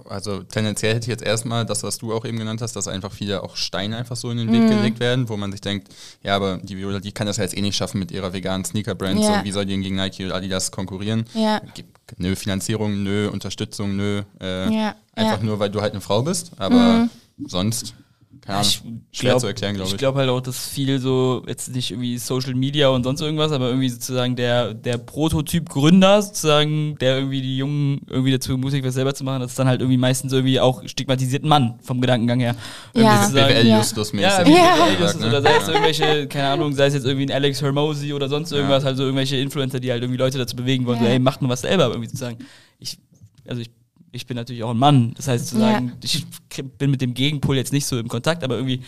Also tendenziell hätte ich jetzt erstmal das, was du auch eben genannt hast, dass einfach viele auch Steine einfach so in den Weg gelegt werden, wo man sich denkt, ja, aber die Viola, die kann das ja jetzt eh nicht schaffen mit ihrer veganen Sneaker-Brand, Ja. so wie soll die denn gegen Nike oder Adidas konkurrieren? Ja. Nö Finanzierung, nö Unterstützung, nö. Äh, Ja, einfach ja. nur, weil du halt eine Frau bist, aber sonst, keine Ahnung, Ich schwer glaub- zu erklären, glaube ich. Ich glaube halt auch, dass viel so, jetzt nicht irgendwie Social Media und sonst irgendwas, aber irgendwie sozusagen der, der Prototyp Gründer sozusagen, der irgendwie die Jungen irgendwie dazu ermutigt, was selber zu machen, das ist dann halt irgendwie meistens irgendwie auch stigmatisiert ein Mann vom Gedankengang her. Irgendwie Ja. sozusagen- BWL Ja. Justus-mäßig. ja, ja. Ja. ne? oder sei es irgendwelche, keine Ahnung, sei es jetzt irgendwie ein Alex Hermosi oder sonst irgendwas, halt so irgendwelche Influencer, die halt irgendwie Leute dazu bewegen wollen, so, Ja. ey, macht nur was selber, irgendwie sozusagen. Ich, also ich, ich bin natürlich auch ein Mann, das heißt sozusagen, Ja. ich bin mit dem Gegenpol jetzt nicht so im Kontakt, aber irgendwie,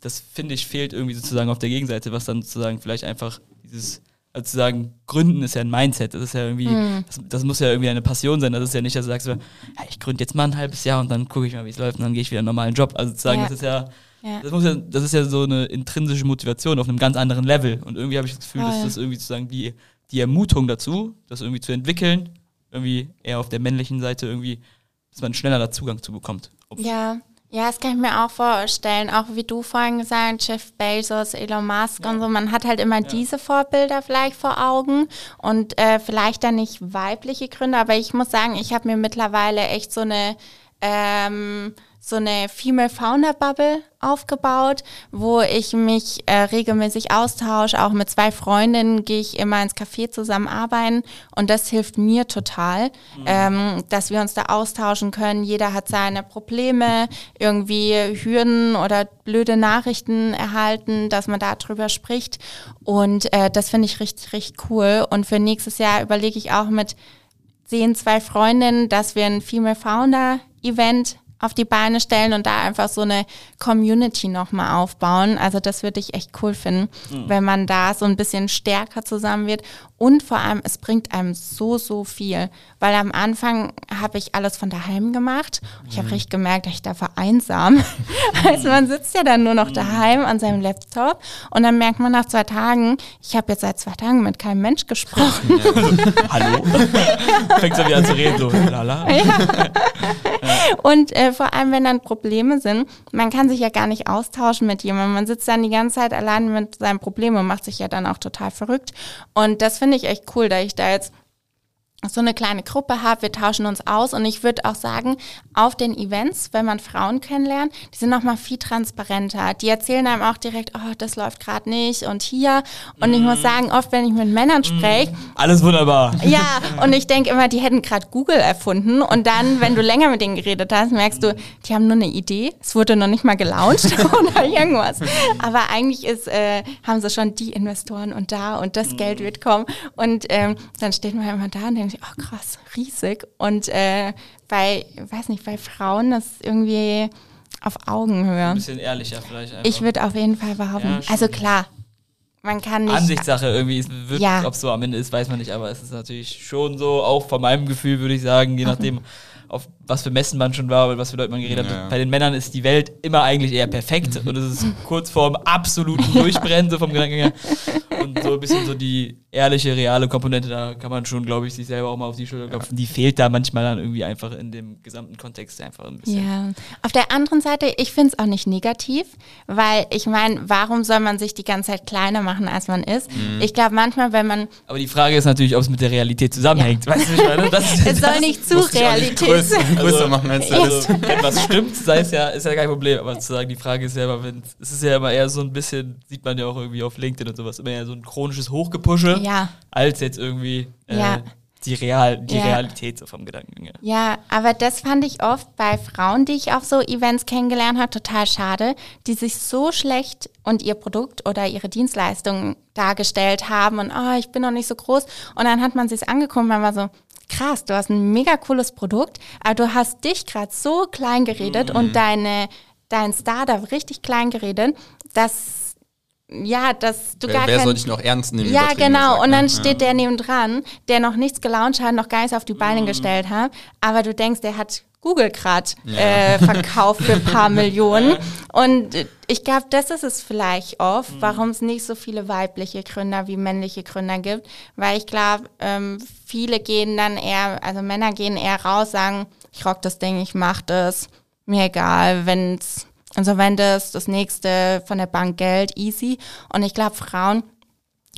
das finde ich, fehlt irgendwie sozusagen auf der Gegenseite, was dann sozusagen vielleicht einfach dieses, also sozusagen, Gründen ist ja ein Mindset, das ist ja irgendwie, Mhm. das, das muss ja irgendwie eine Passion sein, das ist ja nicht, dass du sagst, ja, ich gründe jetzt mal ein halbes Jahr und dann gucke ich mal, wie es läuft und dann gehe ich wieder einen normalen Job, also sozusagen, Ja. das ist ja, Ja. das, muss ja, das ist ja so eine intrinsische Motivation auf einem ganz anderen Level. Und irgendwie habe ich das Gefühl, dass Voll. das irgendwie sozusagen die, die Ermutung dazu, das irgendwie zu entwickeln, irgendwie eher auf der männlichen Seite irgendwie, dass man schneller da Zugang zu bekommt. Ob- Ja, ja, das kann ich mir auch vorstellen. Auch wie du vorhin gesagt, Jeff Bezos, Elon Musk und so. Man hat halt immer diese Vorbilder vielleicht vor Augen und äh, vielleicht dann nicht weibliche Gründe. Aber ich muss sagen, ich habe mir mittlerweile echt so eine ähm, so eine Female Founder Bubble aufgebaut, wo ich mich äh, regelmäßig austausche. Auch mit zwei Freundinnen gehe ich immer ins Café zusammen arbeiten und das hilft mir total, ähm, dass wir uns da austauschen können. Jeder hat seine Probleme, irgendwie Hürden oder blöde Nachrichten erhalten, dass man da drüber spricht und äh, das finde ich richtig, richtig cool. Und für nächstes Jahr überlege ich auch mit sehen zwei Freundinnen, dass wir ein Female Founder Event auf die Beine stellen und da einfach so eine Community nochmal aufbauen. Also das würde ich echt cool finden, wenn man da so ein bisschen stärker zusammen wird. Und vor allem, es bringt einem so, so viel. Weil am Anfang habe ich alles von daheim gemacht. Ich habe richtig gemerkt, dass ich da vereinsam. also man sitzt ja dann nur noch daheim an seinem Laptop und dann merkt man nach zwei Tagen, ich habe jetzt seit zwei Tagen mit keinem Mensch gesprochen. Hallo? Fängst du wieder an zu reden, so, lala. Und äh, Weil vor allem, wenn dann Probleme sind, man kann sich ja gar nicht austauschen mit jemandem. Man sitzt dann die ganze Zeit allein mit seinem Problem und macht sich ja dann auch total verrückt. Und das finde ich echt cool, da ich da jetzt so eine kleine Gruppe habe, wir tauschen uns aus und ich würde auch sagen, auf den Events, wenn man Frauen kennenlernt, die sind noch mal viel transparenter. Die erzählen einem auch direkt, oh, das läuft gerade nicht und hier. Und mm. ich muss mhm. sagen, oft, wenn ich mit Männern spreche, mm. alles wunderbar. Ja, und ich denke immer, die hätten gerade Google erfunden und dann, wenn du länger mit denen geredet hast, merkst du, die haben nur eine Idee, es wurde noch nicht mal gelauncht oder irgendwas. Aber eigentlich ist, äh, haben sie schon die Investoren und da und das mm. Geld wird kommen und ähm, dann steht man immer da und denkt, ich, oh krass, riesig. Und äh, bei, weiß nicht, bei Frauen das irgendwie auf Augenhöhe. Ein bisschen ehrlicher vielleicht. Einfach. Ich würde auf jeden Fall behaupten, ja, also klar, man kann nicht. Ansichtssache irgendwie, wird, ja. ob es so am Ende ist, weiß man nicht, aber es ist natürlich schon so, auch von meinem Gefühl würde ich sagen, je nachdem, auf was für Messen man schon war, oder was für Leute man geredet ja. hat. Bei den Männern ist die Welt immer eigentlich eher perfekt und es ist kurz vorm absoluten Durchbrennen, so vom Gedanken her. Und so ein bisschen so die ehrliche, reale Komponente, da kann man schon, glaube ich, sich selber auch mal auf die Schulter klopfen. Die fehlt da manchmal dann irgendwie einfach in dem gesamten Kontext einfach ein bisschen. Ja, auf der anderen Seite, ich finde es auch nicht negativ, weil ich meine, warum soll man sich die ganze Zeit kleiner machen, als man ist? Mhm. Ich glaube manchmal, wenn man... Aber die Frage ist natürlich, ob es mit der Realität zusammenhängt. Ja. Weißt du, ich meine? Das, es soll nicht zu Realität sein. Also, machen als also, wenn was stimmt, sei es ja, ist ja kein Problem. Aber zu sagen, die Frage ist ja immer, wenn, es ist ja immer eher so ein bisschen, sieht man ja auch irgendwie auf LinkedIn und sowas, immer eher so ein chronisches Hochgepusche, ja. als jetzt irgendwie äh, ja. die, Real, die ja. Realität so vom Gedanken. Ja. aber das fand ich oft bei Frauen, die ich auf so Events kennengelernt habe, total schade, die sich so schlecht und ihr Produkt oder ihre Dienstleistung dargestellt haben und oh, ich bin noch nicht so groß. Und dann hat man sich angeguckt und man war so, krass, du hast ein mega cooles Produkt, aber du hast dich gerade so klein geredet mhm. und deine, dein Startup richtig klein geredet, dass ja, dass du wer, gar wer kein, soll dich noch ernst nehmen? Ja, genau. Gesagt, und dann ne? steht ja. der neben dran, der noch nichts gelauncht hat, noch gar nichts auf die Beine mm. gestellt hat, aber du denkst, der hat Google gerade ja. äh, verkauft für ein paar Millionen. Und ich glaube, das ist es vielleicht oft, mhm. warum es nicht so viele weibliche Gründer wie männliche Gründer gibt. Weil ich glaube, ähm, viele gehen dann eher, also Männer gehen eher raus, sagen, ich rock das Ding, ich mach das, mir egal, wenn's also wenn das das nächste von der Bank Geld, easy. Und ich glaube, Frauen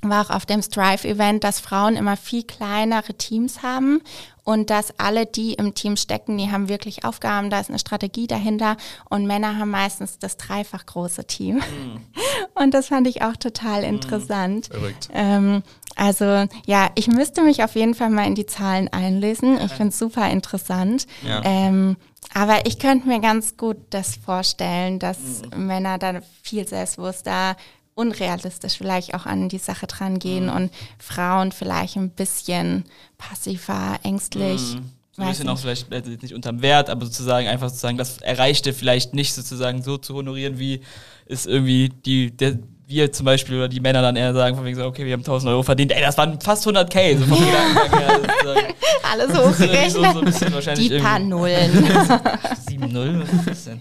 war auch auf dem Strive-Event, dass Frauen immer viel kleinere Teams haben und dass alle, die im Team stecken, die haben wirklich Aufgaben, da ist eine Strategie dahinter und Männer haben meistens das dreifach große Team. Mhm. Und das fand ich auch total mhm. interessant. Ähm, also ja, ich müsste mich auf jeden Fall mal in die Zahlen einlesen. Ich finde es super interessant. Ja. Ähm, aber ich könnte mir ganz gut das vorstellen, dass mhm. Männer dann viel selbstbewusster unrealistisch vielleicht auch an die Sache dran gehen mhm. und Frauen vielleicht ein bisschen passiver, ängstlich. Mhm. So ein bisschen auch vielleicht also nicht unterm Wert, aber sozusagen einfach sozusagen das Erreichte vielleicht nicht sozusagen so zu honorieren, wie es irgendwie die, der, wir zum Beispiel oder die Männer dann eher sagen, von wegen so, okay, wir haben 1000 Euro verdient, ey, das waren fast 100k. So vom ja. Alles hochgerechnet. So, so ein bisschen wahrscheinlich die paar Nullen. 7-0, was ist das denn?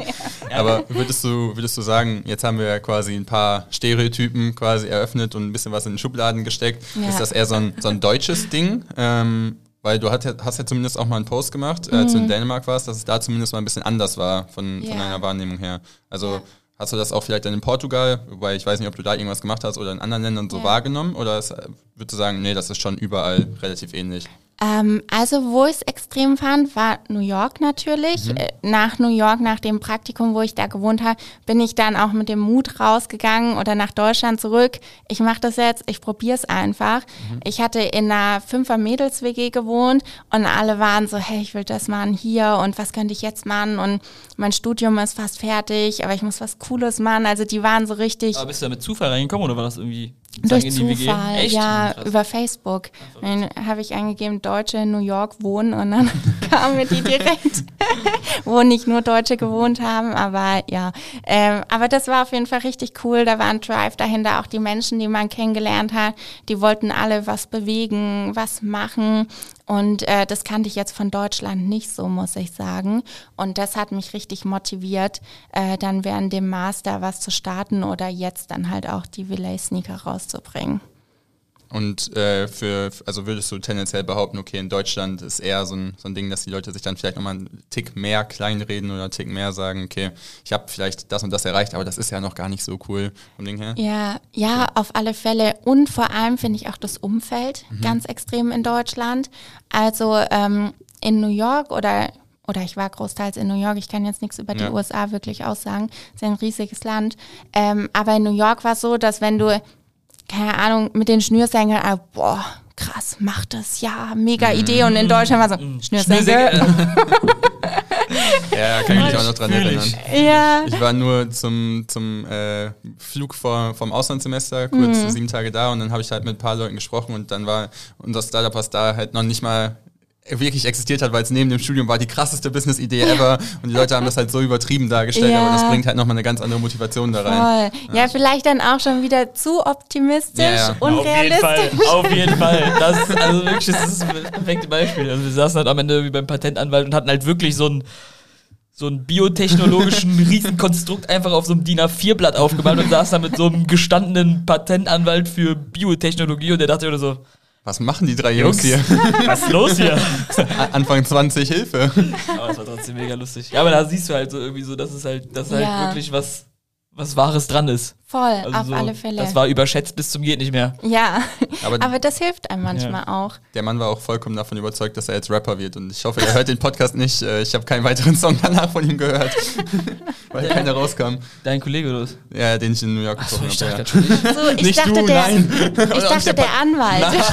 Ja. Aber würdest du, würdest du sagen, jetzt haben wir ja quasi ein paar Stereotypen quasi eröffnet und ein bisschen was in den Schubladen gesteckt. Ja. Ist das eher so ein, so ein deutsches Ding? Ähm, weil du hast ja, hast ja zumindest auch mal einen Post gemacht, mhm. als du in Dänemark warst, dass es da zumindest mal ein bisschen anders war von, von deiner Wahrnehmung her. Also ja. Hast du das auch vielleicht dann in Portugal, wobei ich weiß nicht, ob du da irgendwas gemacht hast oder in anderen Ländern so ja. wahrgenommen? Oder ist, würdest du sagen, nee, das ist schon überall relativ ähnlich? Ähm, also wo ich es extrem fand, war New York natürlich. Mhm. Äh, nach New York, nach dem Praktikum, wo ich da gewohnt habe, bin ich dann auch mit dem Mut rausgegangen oder nach Deutschland zurück. Ich mache das jetzt, ich probiere es einfach. Mhm. Ich hatte in einer Fünfer-Mädels-WG gewohnt und alle waren so, hey, ich will das machen hier und was könnte ich jetzt machen und mein Studium ist fast fertig, aber ich muss was Cooles machen. Also die waren so richtig... Aber bist du da mit Zufall reingekommen oder war das irgendwie... Durch Zufall, ja, Krass. über Facebook. Dann habe ich eingegeben, Deutsche in New York wohnen und dann kamen mir die direkt, wo nicht nur Deutsche gewohnt haben, aber ja. Ähm, aber das war auf jeden Fall richtig cool. Da war ein Drive dahinter, auch die Menschen, die man kennengelernt hat, die wollten alle was bewegen, was machen. Und äh, das kannte ich jetzt von Deutschland nicht so, muss ich sagen. Und das hat mich richtig motiviert, äh, dann während dem Master was zu starten oder jetzt dann halt auch die Relay Sneaker rauszubringen. Und äh, für, also würdest du tendenziell behaupten, okay, in Deutschland ist eher so ein, so ein Ding, dass die Leute sich dann vielleicht nochmal einen Tick mehr kleinreden oder einen Tick mehr sagen, okay, ich habe vielleicht das und das erreicht, aber das ist ja noch gar nicht so cool vom Ding her. Ja, ja, auf alle Fälle. Und vor allem finde ich auch das Umfeld Mhm. ganz extrem in Deutschland. Also ähm, in New York oder oder ich war großteils in New York, ich kann jetzt nichts über die Ja. USA wirklich aussagen, ist ja ein riesiges Land. Ähm, aber in New York war es so, dass wenn du, keine Ahnung, mit den Schnürsenkeln, ah, boah, krass, mach das, ja, mega Idee. Und in Deutschland war so, Schnürsenkel. Ja, kann ich mich auch noch dran erinnern. ich. Ja, Ich war nur zum, zum äh, Flug vor, vom Auslandssemester, kurz Mhm. sieben Tage da und dann habe ich halt mit ein paar Leuten gesprochen und dann war unser Startup, was da halt noch nicht mal wirklich existiert hat, weil es neben dem Studium war die krasseste Business-Idee ever und die Leute haben das halt so übertrieben dargestellt, Ja. aber das bringt halt nochmal eine ganz andere Motivation da rein. voll. Ja, vielleicht dann auch schon wieder zu optimistisch, Ja, ja. unrealistisch. Auf jeden Fall, auf jeden Fall. Das ist, also wirklich, das ist das perfekte Beispiel. Also wir saßen halt am Ende wie beim Patentanwalt und hatten halt wirklich so ein so einen biotechnologischen Riesenkonstrukt einfach auf so einem DIN A4-Blatt aufgemalt und saß da mit so einem gestandenen Patentanwalt für Biotechnologie und der dachte oder so, Was machen die drei Jungs hier? was ist los hier? Anfang 20, Hilfe. Aber es war trotzdem mega lustig. Ja, aber da siehst du halt so irgendwie so, dass es halt, dass halt Ja. wirklich was, was Wahres dran ist. Voll, Also auf so, alle Fälle. Das war überschätzt bis zum geht nicht mehr. ja, Aber- aber, das hilft einem manchmal auch. Der Mann war auch vollkommen davon überzeugt, dass er jetzt Rapper wird und ich hoffe, er hört den Podcast nicht. Äh, Ich habe keinen weiteren Song danach von ihm gehört, weil keiner rauskam. Dein Kollege oder was? Ja, den ich in New York Achso, getroffen ich habe. dachte Ja. So, ich Nicht dachte, du, der, nein. ich dachte, der Anwalt.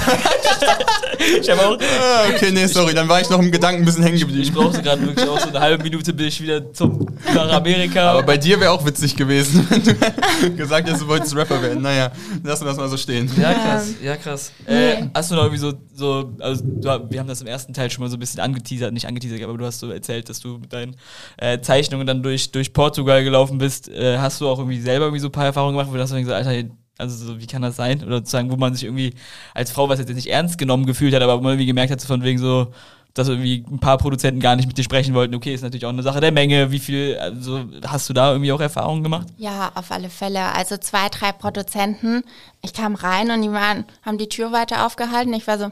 Ich habe auch, Ah, okay, nee, sorry, dann war ich noch im Gedanken ein bisschen hängen Ich geblieben. brauchte gerade wirklich auch so eine halbe Minute, bis ich wieder zum, nach Amerika. Aber bei dir wäre auch witzig gewesen, wenn du gesagt hättest, du wolltest Rapper werden. Naja, lassen wir das mal so stehen. ja, krass, ja, krass. Äh, Nee. hast du noch irgendwie so, so also du, wir haben das im ersten Teil schon mal so ein bisschen angeteasert, nicht angeteasert, aber du hast so erzählt, dass du mit deinen äh, Zeichnungen dann durch, durch Portugal gelaufen bist. Äh, hast du auch irgendwie selber irgendwie so ein paar Erfahrungen gemacht, wo du hast so gesagt, Alter, also so, wie kann das sein? Oder sozusagen, wo man sich irgendwie als Frau, was jetzt nicht ernst genommen gefühlt hat, aber wo man irgendwie gemerkt hat, so von wegen so, dass irgendwie ein paar Produzenten gar nicht mit dir sprechen wollten. Okay, ist natürlich auch eine Sache der Menge. Wie viel, also hast du da irgendwie auch Erfahrungen gemacht? Ja, auf alle Fälle. Also zwei, drei Produzenten. Ich kam rein und die waren, haben die Tür weiter aufgehalten. Ich war so,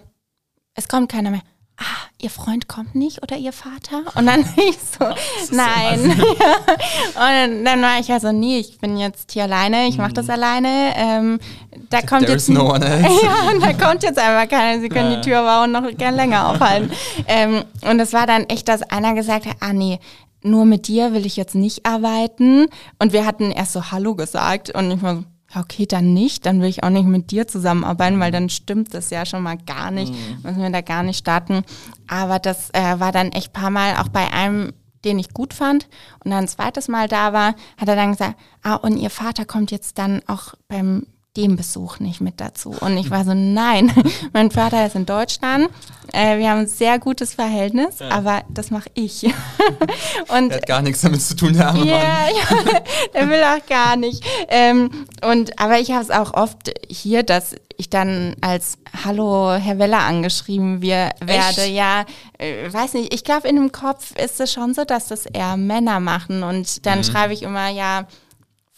es kommt keiner mehr. Ah, ihr Freund kommt nicht oder ihr Vater? Und dann ich so, nein. und dann, war ich also, nee, ich bin jetzt hier alleine, ich mache das alleine. Ähm, da kommt There jetzt no ja, und da kommt jetzt einfach keiner. Sie können Ja. die Tür auch noch gern länger aufhalten. ähm, und es war dann echt, dass einer gesagt hat, ah nee, nur mit dir will ich jetzt nicht arbeiten. Und wir hatten erst so Hallo gesagt und ich war so, okay, dann nicht, dann will ich auch nicht mit dir zusammenarbeiten, weil dann stimmt das ja schon mal gar nicht, müssen wir da gar nicht starten. Aber das äh, war dann echt paar Mal auch bei einem den ich gut fand. Und dann ein zweites Mal da war, hat er dann gesagt, ah, und ihr Vater kommt jetzt dann auch beim dem Besuch nicht mit dazu. Und ich war so, nein, mein Vater ist in Deutschland, äh, wir haben ein sehr gutes Verhältnis, aber das mache ich. und Der hat gar nichts damit zu tun, der arme Mann. ja, ja, der will auch gar nicht. Ähm, und aber ich habe es auch oft hier, dass ich dann als Hallo Herr Weller angeschrieben wir, werde. Echt? Ja, äh, weiß nicht. Ich glaube, in dem Kopf ist es schon so, dass das eher Männer machen. Und dann schreibe ich immer ja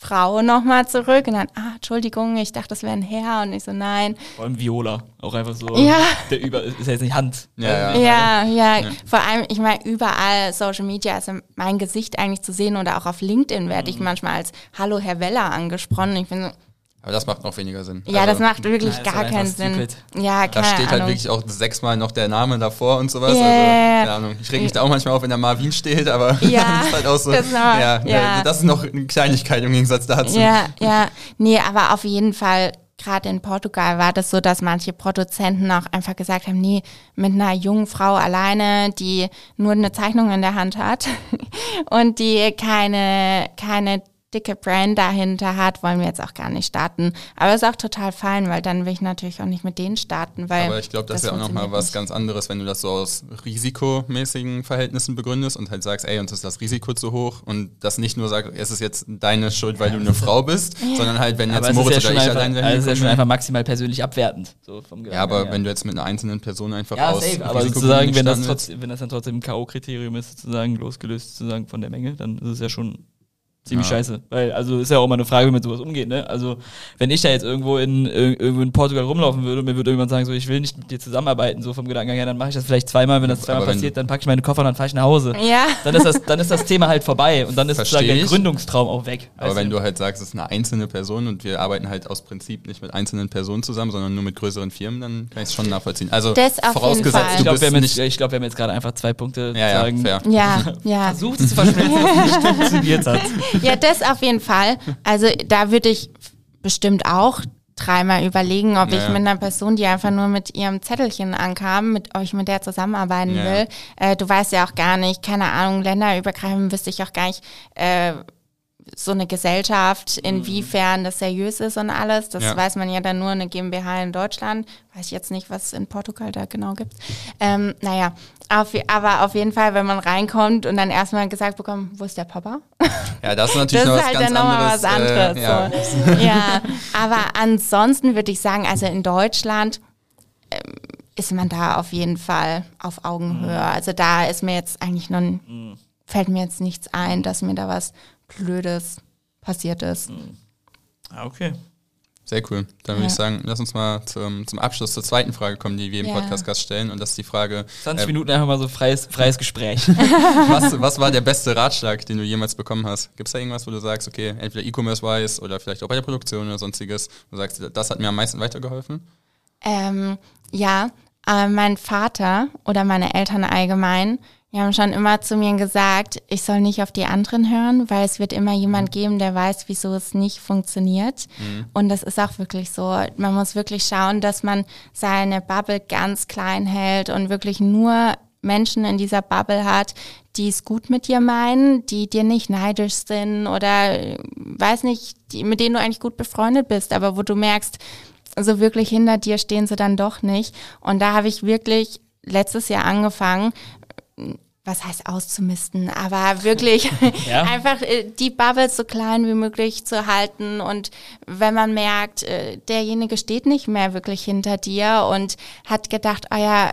Frau nochmal zurück und dann, ah, Entschuldigung, ich dachte, das wäre ein Herr. Und ich so, nein. Vor allem Viola. Auch einfach so. Ja. Der über, ist ja jetzt nicht Hand. Ja, Ja, ja, Vor allem, ich meine, überall Social Media, also mein Gesicht eigentlich zu sehen oder auch auf LinkedIn werde ich manchmal als Hallo Herr Weller angesprochen. Ich bin so, Aber das macht noch weniger Sinn. ja, Also, das macht wirklich Ja, gar keinen Sinn. stupid. Ja, Da keine steht halt Ahnung. wirklich auch sechsmal noch der Name davor und sowas. Yeah. Also, keine Ahnung. Ich reg mich da auch manchmal auf, wenn da Marvin steht, aber Ja, das ist halt auch so. das ist aber- ja, ja. das ist noch eine Kleinigkeit im Gegensatz dazu. Ja, ja. Nee, aber auf jeden Fall, gerade in Portugal war das so, dass manche Produzenten auch einfach gesagt haben, nee, mit einer jungen Frau alleine, die nur eine Zeichnung in der Hand hat und die keine, keine dicke Brand dahinter hat, wollen wir jetzt auch gar nicht starten. Aber ist auch total fein, weil dann will ich natürlich auch nicht mit denen starten, weil Aber ich glaube, das, ist ja auch nochmal was nicht. ganz anderes, wenn du das so aus risikomäßigen Verhältnissen begründest und halt sagst, ey, uns ist das Risiko zu hoch und das nicht nur sagst, es ist jetzt deine Schuld, weil du eine Frau bist, sondern halt, wenn jetzt Moritz ja oder schon ich einfach, allein also es ist ja schon einfach maximal persönlich abwertend. So vom Ja, aber wenn du jetzt mit einer einzelnen Person einfach ja, aus safe, aber sozusagen, wenn das, trotzdem, wenn das dann trotzdem ein K.O.-Kriterium ist, sozusagen losgelöst sozusagen von der Menge, dann ist es ja schon ziemlich Ja. scheiße. Weil, also ist ja auch immer eine Frage, wie man mit sowas umgeht, ne? Also, wenn ich da jetzt irgendwo in, ir- irgendwo in Portugal rumlaufen würde und mir würde irgendwann sagen, so, ich will nicht mit dir zusammenarbeiten, so vom Gedankengang her, dann mache ich das vielleicht zweimal, wenn das zweimal Aber wenn passiert, dann packe ich meine Koffer und dann fahre ich nach Hause. Ja. Dann ist das, dann ist das Thema halt vorbei und dann ist sozusagen der. Gründungstraum auch weg. Aber wenn du? du halt sagst, es ist eine einzelne Person und wir arbeiten halt aus Prinzip nicht mit einzelnen Personen zusammen, sondern nur mit größeren Firmen, dann kann ich es schon nachvollziehen. Also Das auf jeden vorausgesetzt, Fall. ich du glaube, bist wir, haben nicht... jetzt- ich glaub, wir haben jetzt gerade einfach zwei Punkte Ja, ja, sagen, fair. Ja, ja. versucht es zu verschmelzen, was nicht funktioniert hat. Ja, das auf jeden Fall. Also da würde ich bestimmt auch dreimal überlegen, ob Ja, ich mit einer Person, die einfach nur mit ihrem Zettelchen ankam, mit, ob ich mit der zusammenarbeiten Ja, will. Äh, du weißt ja auch gar nicht, keine Ahnung, länderübergreifend wüsste ich auch gar nicht, äh, so eine Gesellschaft, inwiefern das seriös ist und alles. Das Ja. weiß man ja dann nur eine GmbH in Deutschland. Weiß ich jetzt nicht, was es in Portugal da genau gibt. Ähm, naja, auf, aber auf jeden Fall, wenn man reinkommt und dann erstmal gesagt bekommt, wo ist der Papa? Ja, das ist natürlich Das noch ist was halt ganz dann nochmal was anderes. äh, ja. so. ja, aber ansonsten würde ich sagen, also in Deutschland ähm, ist man da auf jeden Fall auf Augenhöhe. Also da ist mir jetzt eigentlich noch, fällt mir jetzt nichts ein, dass mir da was Blödes passiert ist. Ah, okay. Sehr cool. Dann würde Ja. ich sagen, lass uns mal zum, zum Abschluss zur zweiten Frage kommen, die wir im Ja. Podcast-Gast stellen. Und das ist die Frage, 20 äh, Minuten einfach mal so freies, freies Gespräch. was, was war der beste Ratschlag, den du jemals bekommen hast? Gibt es da irgendwas, wo du sagst, okay, entweder E-Commerce-wise oder vielleicht auch bei der Produktion oder sonstiges, wo du sagst, das hat mir am meisten weitergeholfen? Ähm, ja, äh, mein Vater oder meine Eltern allgemein, die haben schon immer zu mir gesagt, ich soll nicht auf die anderen hören, weil es wird immer jemand geben, der weiß, wieso es nicht funktioniert. Und das ist auch wirklich so. Man muss wirklich schauen, dass man seine Bubble ganz klein hält und wirklich nur Menschen in dieser Bubble hat, die es gut mit dir meinen, die dir nicht neidisch sind oder weiß nicht, die, mit denen du eigentlich gut befreundet bist, aber wo du merkst, so wirklich hinter dir stehen sie dann doch nicht. Und da habe ich wirklich letztes Jahr angefangen, was heißt auszumisten, aber wirklich Ja. einfach äh, die Bubble so klein wie möglich zu halten. Und wenn man merkt, äh, derjenige steht nicht mehr wirklich hinter dir und hat gedacht, ah ja,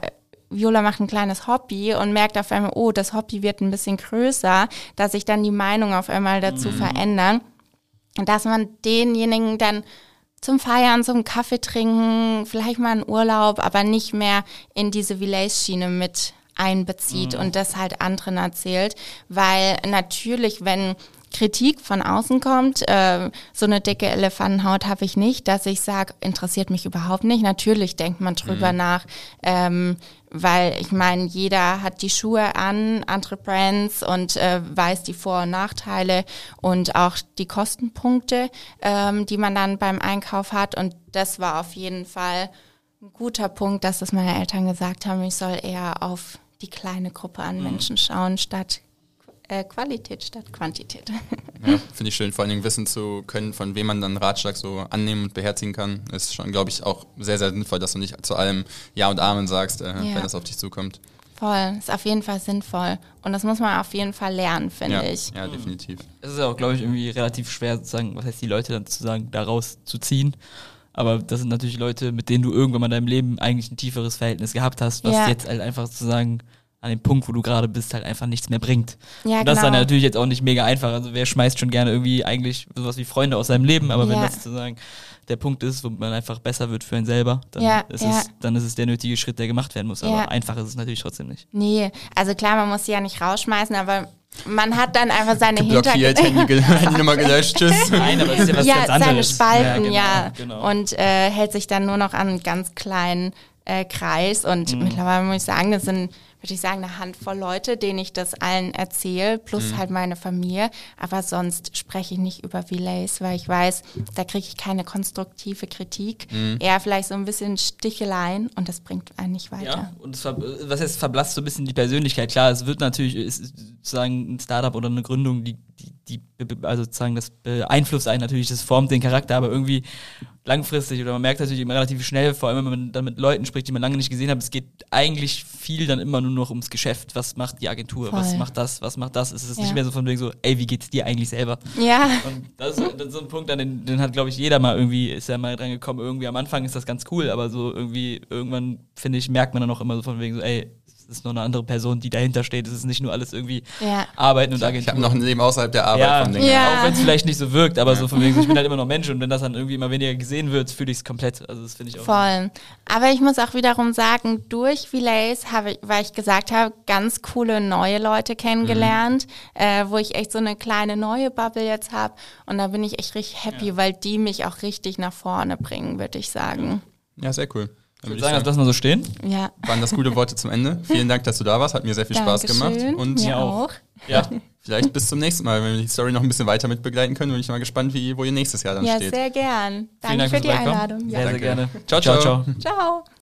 Viola macht ein kleines Hobby und merkt auf einmal, oh, das Hobby wird ein bisschen größer, dass sich dann die Meinung auf einmal dazu verändern. Und dass man denjenigen dann zum Feiern, zum Kaffee trinken, vielleicht mal einen Urlaub, aber nicht mehr in diese Relays-Schiene mit einbezieht und das halt anderen erzählt, weil natürlich, wenn Kritik von außen kommt, äh, so eine dicke Elefantenhaut habe ich nicht, dass ich sage, interessiert mich überhaupt nicht. Natürlich denkt man drüber nach, ähm, weil ich meine, jeder hat die Schuhe an, andere Brands und äh, weiß die Vor- und Nachteile und auch die Kostenpunkte, ähm, die man dann beim Einkauf hat. Und das war auf jeden Fall ein guter Punkt, dass das meine Eltern gesagt haben, ich soll eher auf die kleine Gruppe an Menschen schauen, statt äh, Qualität statt Quantität. Ja, finde ich schön. Vor allen Dingen wissen zu können, von wem man dann einen Ratschlag so annehmen und beherzigen kann, ist schon, glaube ich, auch sehr, sehr sinnvoll, dass du nicht zu allem Ja und Amen sagst, äh, Ja. wenn das auf dich zukommt. Voll, ist auf jeden Fall sinnvoll. Und das muss man auf jeden Fall lernen, finde Ja, ich. ja, definitiv. Es ist ja auch, glaube ich, irgendwie relativ schwer, sozusagen, was heißt die Leute dann sozusagen daraus zu ziehen. Aber das sind natürlich Leute, mit denen du irgendwann mal in deinem Leben eigentlich ein tieferes Verhältnis gehabt hast, was Ja. jetzt halt einfach sozusagen an dem Punkt, wo du gerade bist, halt einfach nichts mehr bringt. Ja, und das ist dann genau. natürlich jetzt auch nicht mega einfach. Also wer schmeißt schon gerne irgendwie eigentlich sowas wie Freunde aus seinem Leben, aber wenn Ja. das sozusagen der Punkt ist, wo man einfach besser wird für einen selber, dann, Ja, ist. Es, dann ist es der nötige Schritt, der gemacht werden muss. Aber einfach ist es natürlich trotzdem nicht. Nee, also klar, man muss sie ja nicht rausschmeißen, aber man hat dann einfach seine Hintergründe. Handy, Handynummer gelöscht, tschüss. Nein, aber es ist ja was ja, ganz seine anderes. Spalten, genau, ja. genau. Und äh, hält sich dann nur noch an einen ganz kleinen äh, Kreis. Und Mhm. mittlerweile muss ich sagen, das sind, würde ich sagen, eine Handvoll Leute, denen ich das allen erzähle, plus Mhm. halt meine Familie. Aber sonst spreche ich nicht über Relays, weil ich weiß, da kriege ich keine konstruktive Kritik. Mhm. Eher vielleicht so ein bisschen Sticheleien und das bringt einen nicht weiter. Ja, und was heißt, verblasst so ein bisschen die Persönlichkeit. Klar, es wird natürlich, ist sozusagen ein Startup oder eine Gründung, die, die, die also sozusagen das beeinflusst einen natürlich, das formt den Charakter, aber irgendwie langfristig oder man merkt natürlich immer relativ schnell, vor allem wenn man dann mit Leuten spricht, die man lange nicht gesehen hat, es geht eigentlich viel dann immer nur noch ums Geschäft. Was macht die Agentur? Was Voll. macht das? Was macht das? Es ist Ja. nicht mehr so von wegen so, ey, wie geht's dir eigentlich selber? Ja. Und das ist dann so ein Punkt, an den, den hat, glaube ich, jeder mal irgendwie, ist ja mal dran gekommen. Irgendwie am Anfang ist das ganz cool, aber so irgendwie, irgendwann, finde ich, merkt man dann auch immer so von wegen so, ey, es ist nur eine andere Person, die dahinter steht. Es ist nicht nur alles irgendwie Ja. Arbeiten und Ich Agentur. habe noch ein Leben außerhalb der Arbeit ja, von Dingen. Ja. auch wenn es vielleicht nicht so wirkt, aber so von wegen, ich bin halt immer noch Mensch und wenn das dann irgendwie immer weniger gesehen wird, fühle ich es komplett. Also das finde ich auch. Voll. Aber ich muss auch wiederum sagen, durch Relays habe ich, weil ich gesagt habe, ganz coole neue Leute kennengelernt, äh, wo ich echt so eine kleine neue Bubble jetzt habe. Und da bin ich echt richtig happy, weil die mich auch richtig nach vorne bringen, würde ich sagen. Ja, sehr cool. Dann Ich würde ich sagen, sagen, lass mal so stehen. Ja. waren das gute Worte zum Ende. Vielen Dank, dass du da warst. Hat mir sehr viel Spaß gemacht. Dankeschön. Und Mir auch. Ja. vielleicht bis zum nächsten Mal. Wenn wir die Story noch ein bisschen weiter mit begleiten können, bin ich mal gespannt, wie, wo ihr nächstes Jahr dann Ja, steht. sehr gern. Vielen Danke Dank für die. Einladung. Sehr, Ja. sehr Danke. gerne. Ciao, ciao. ciao. ciao. Ciao.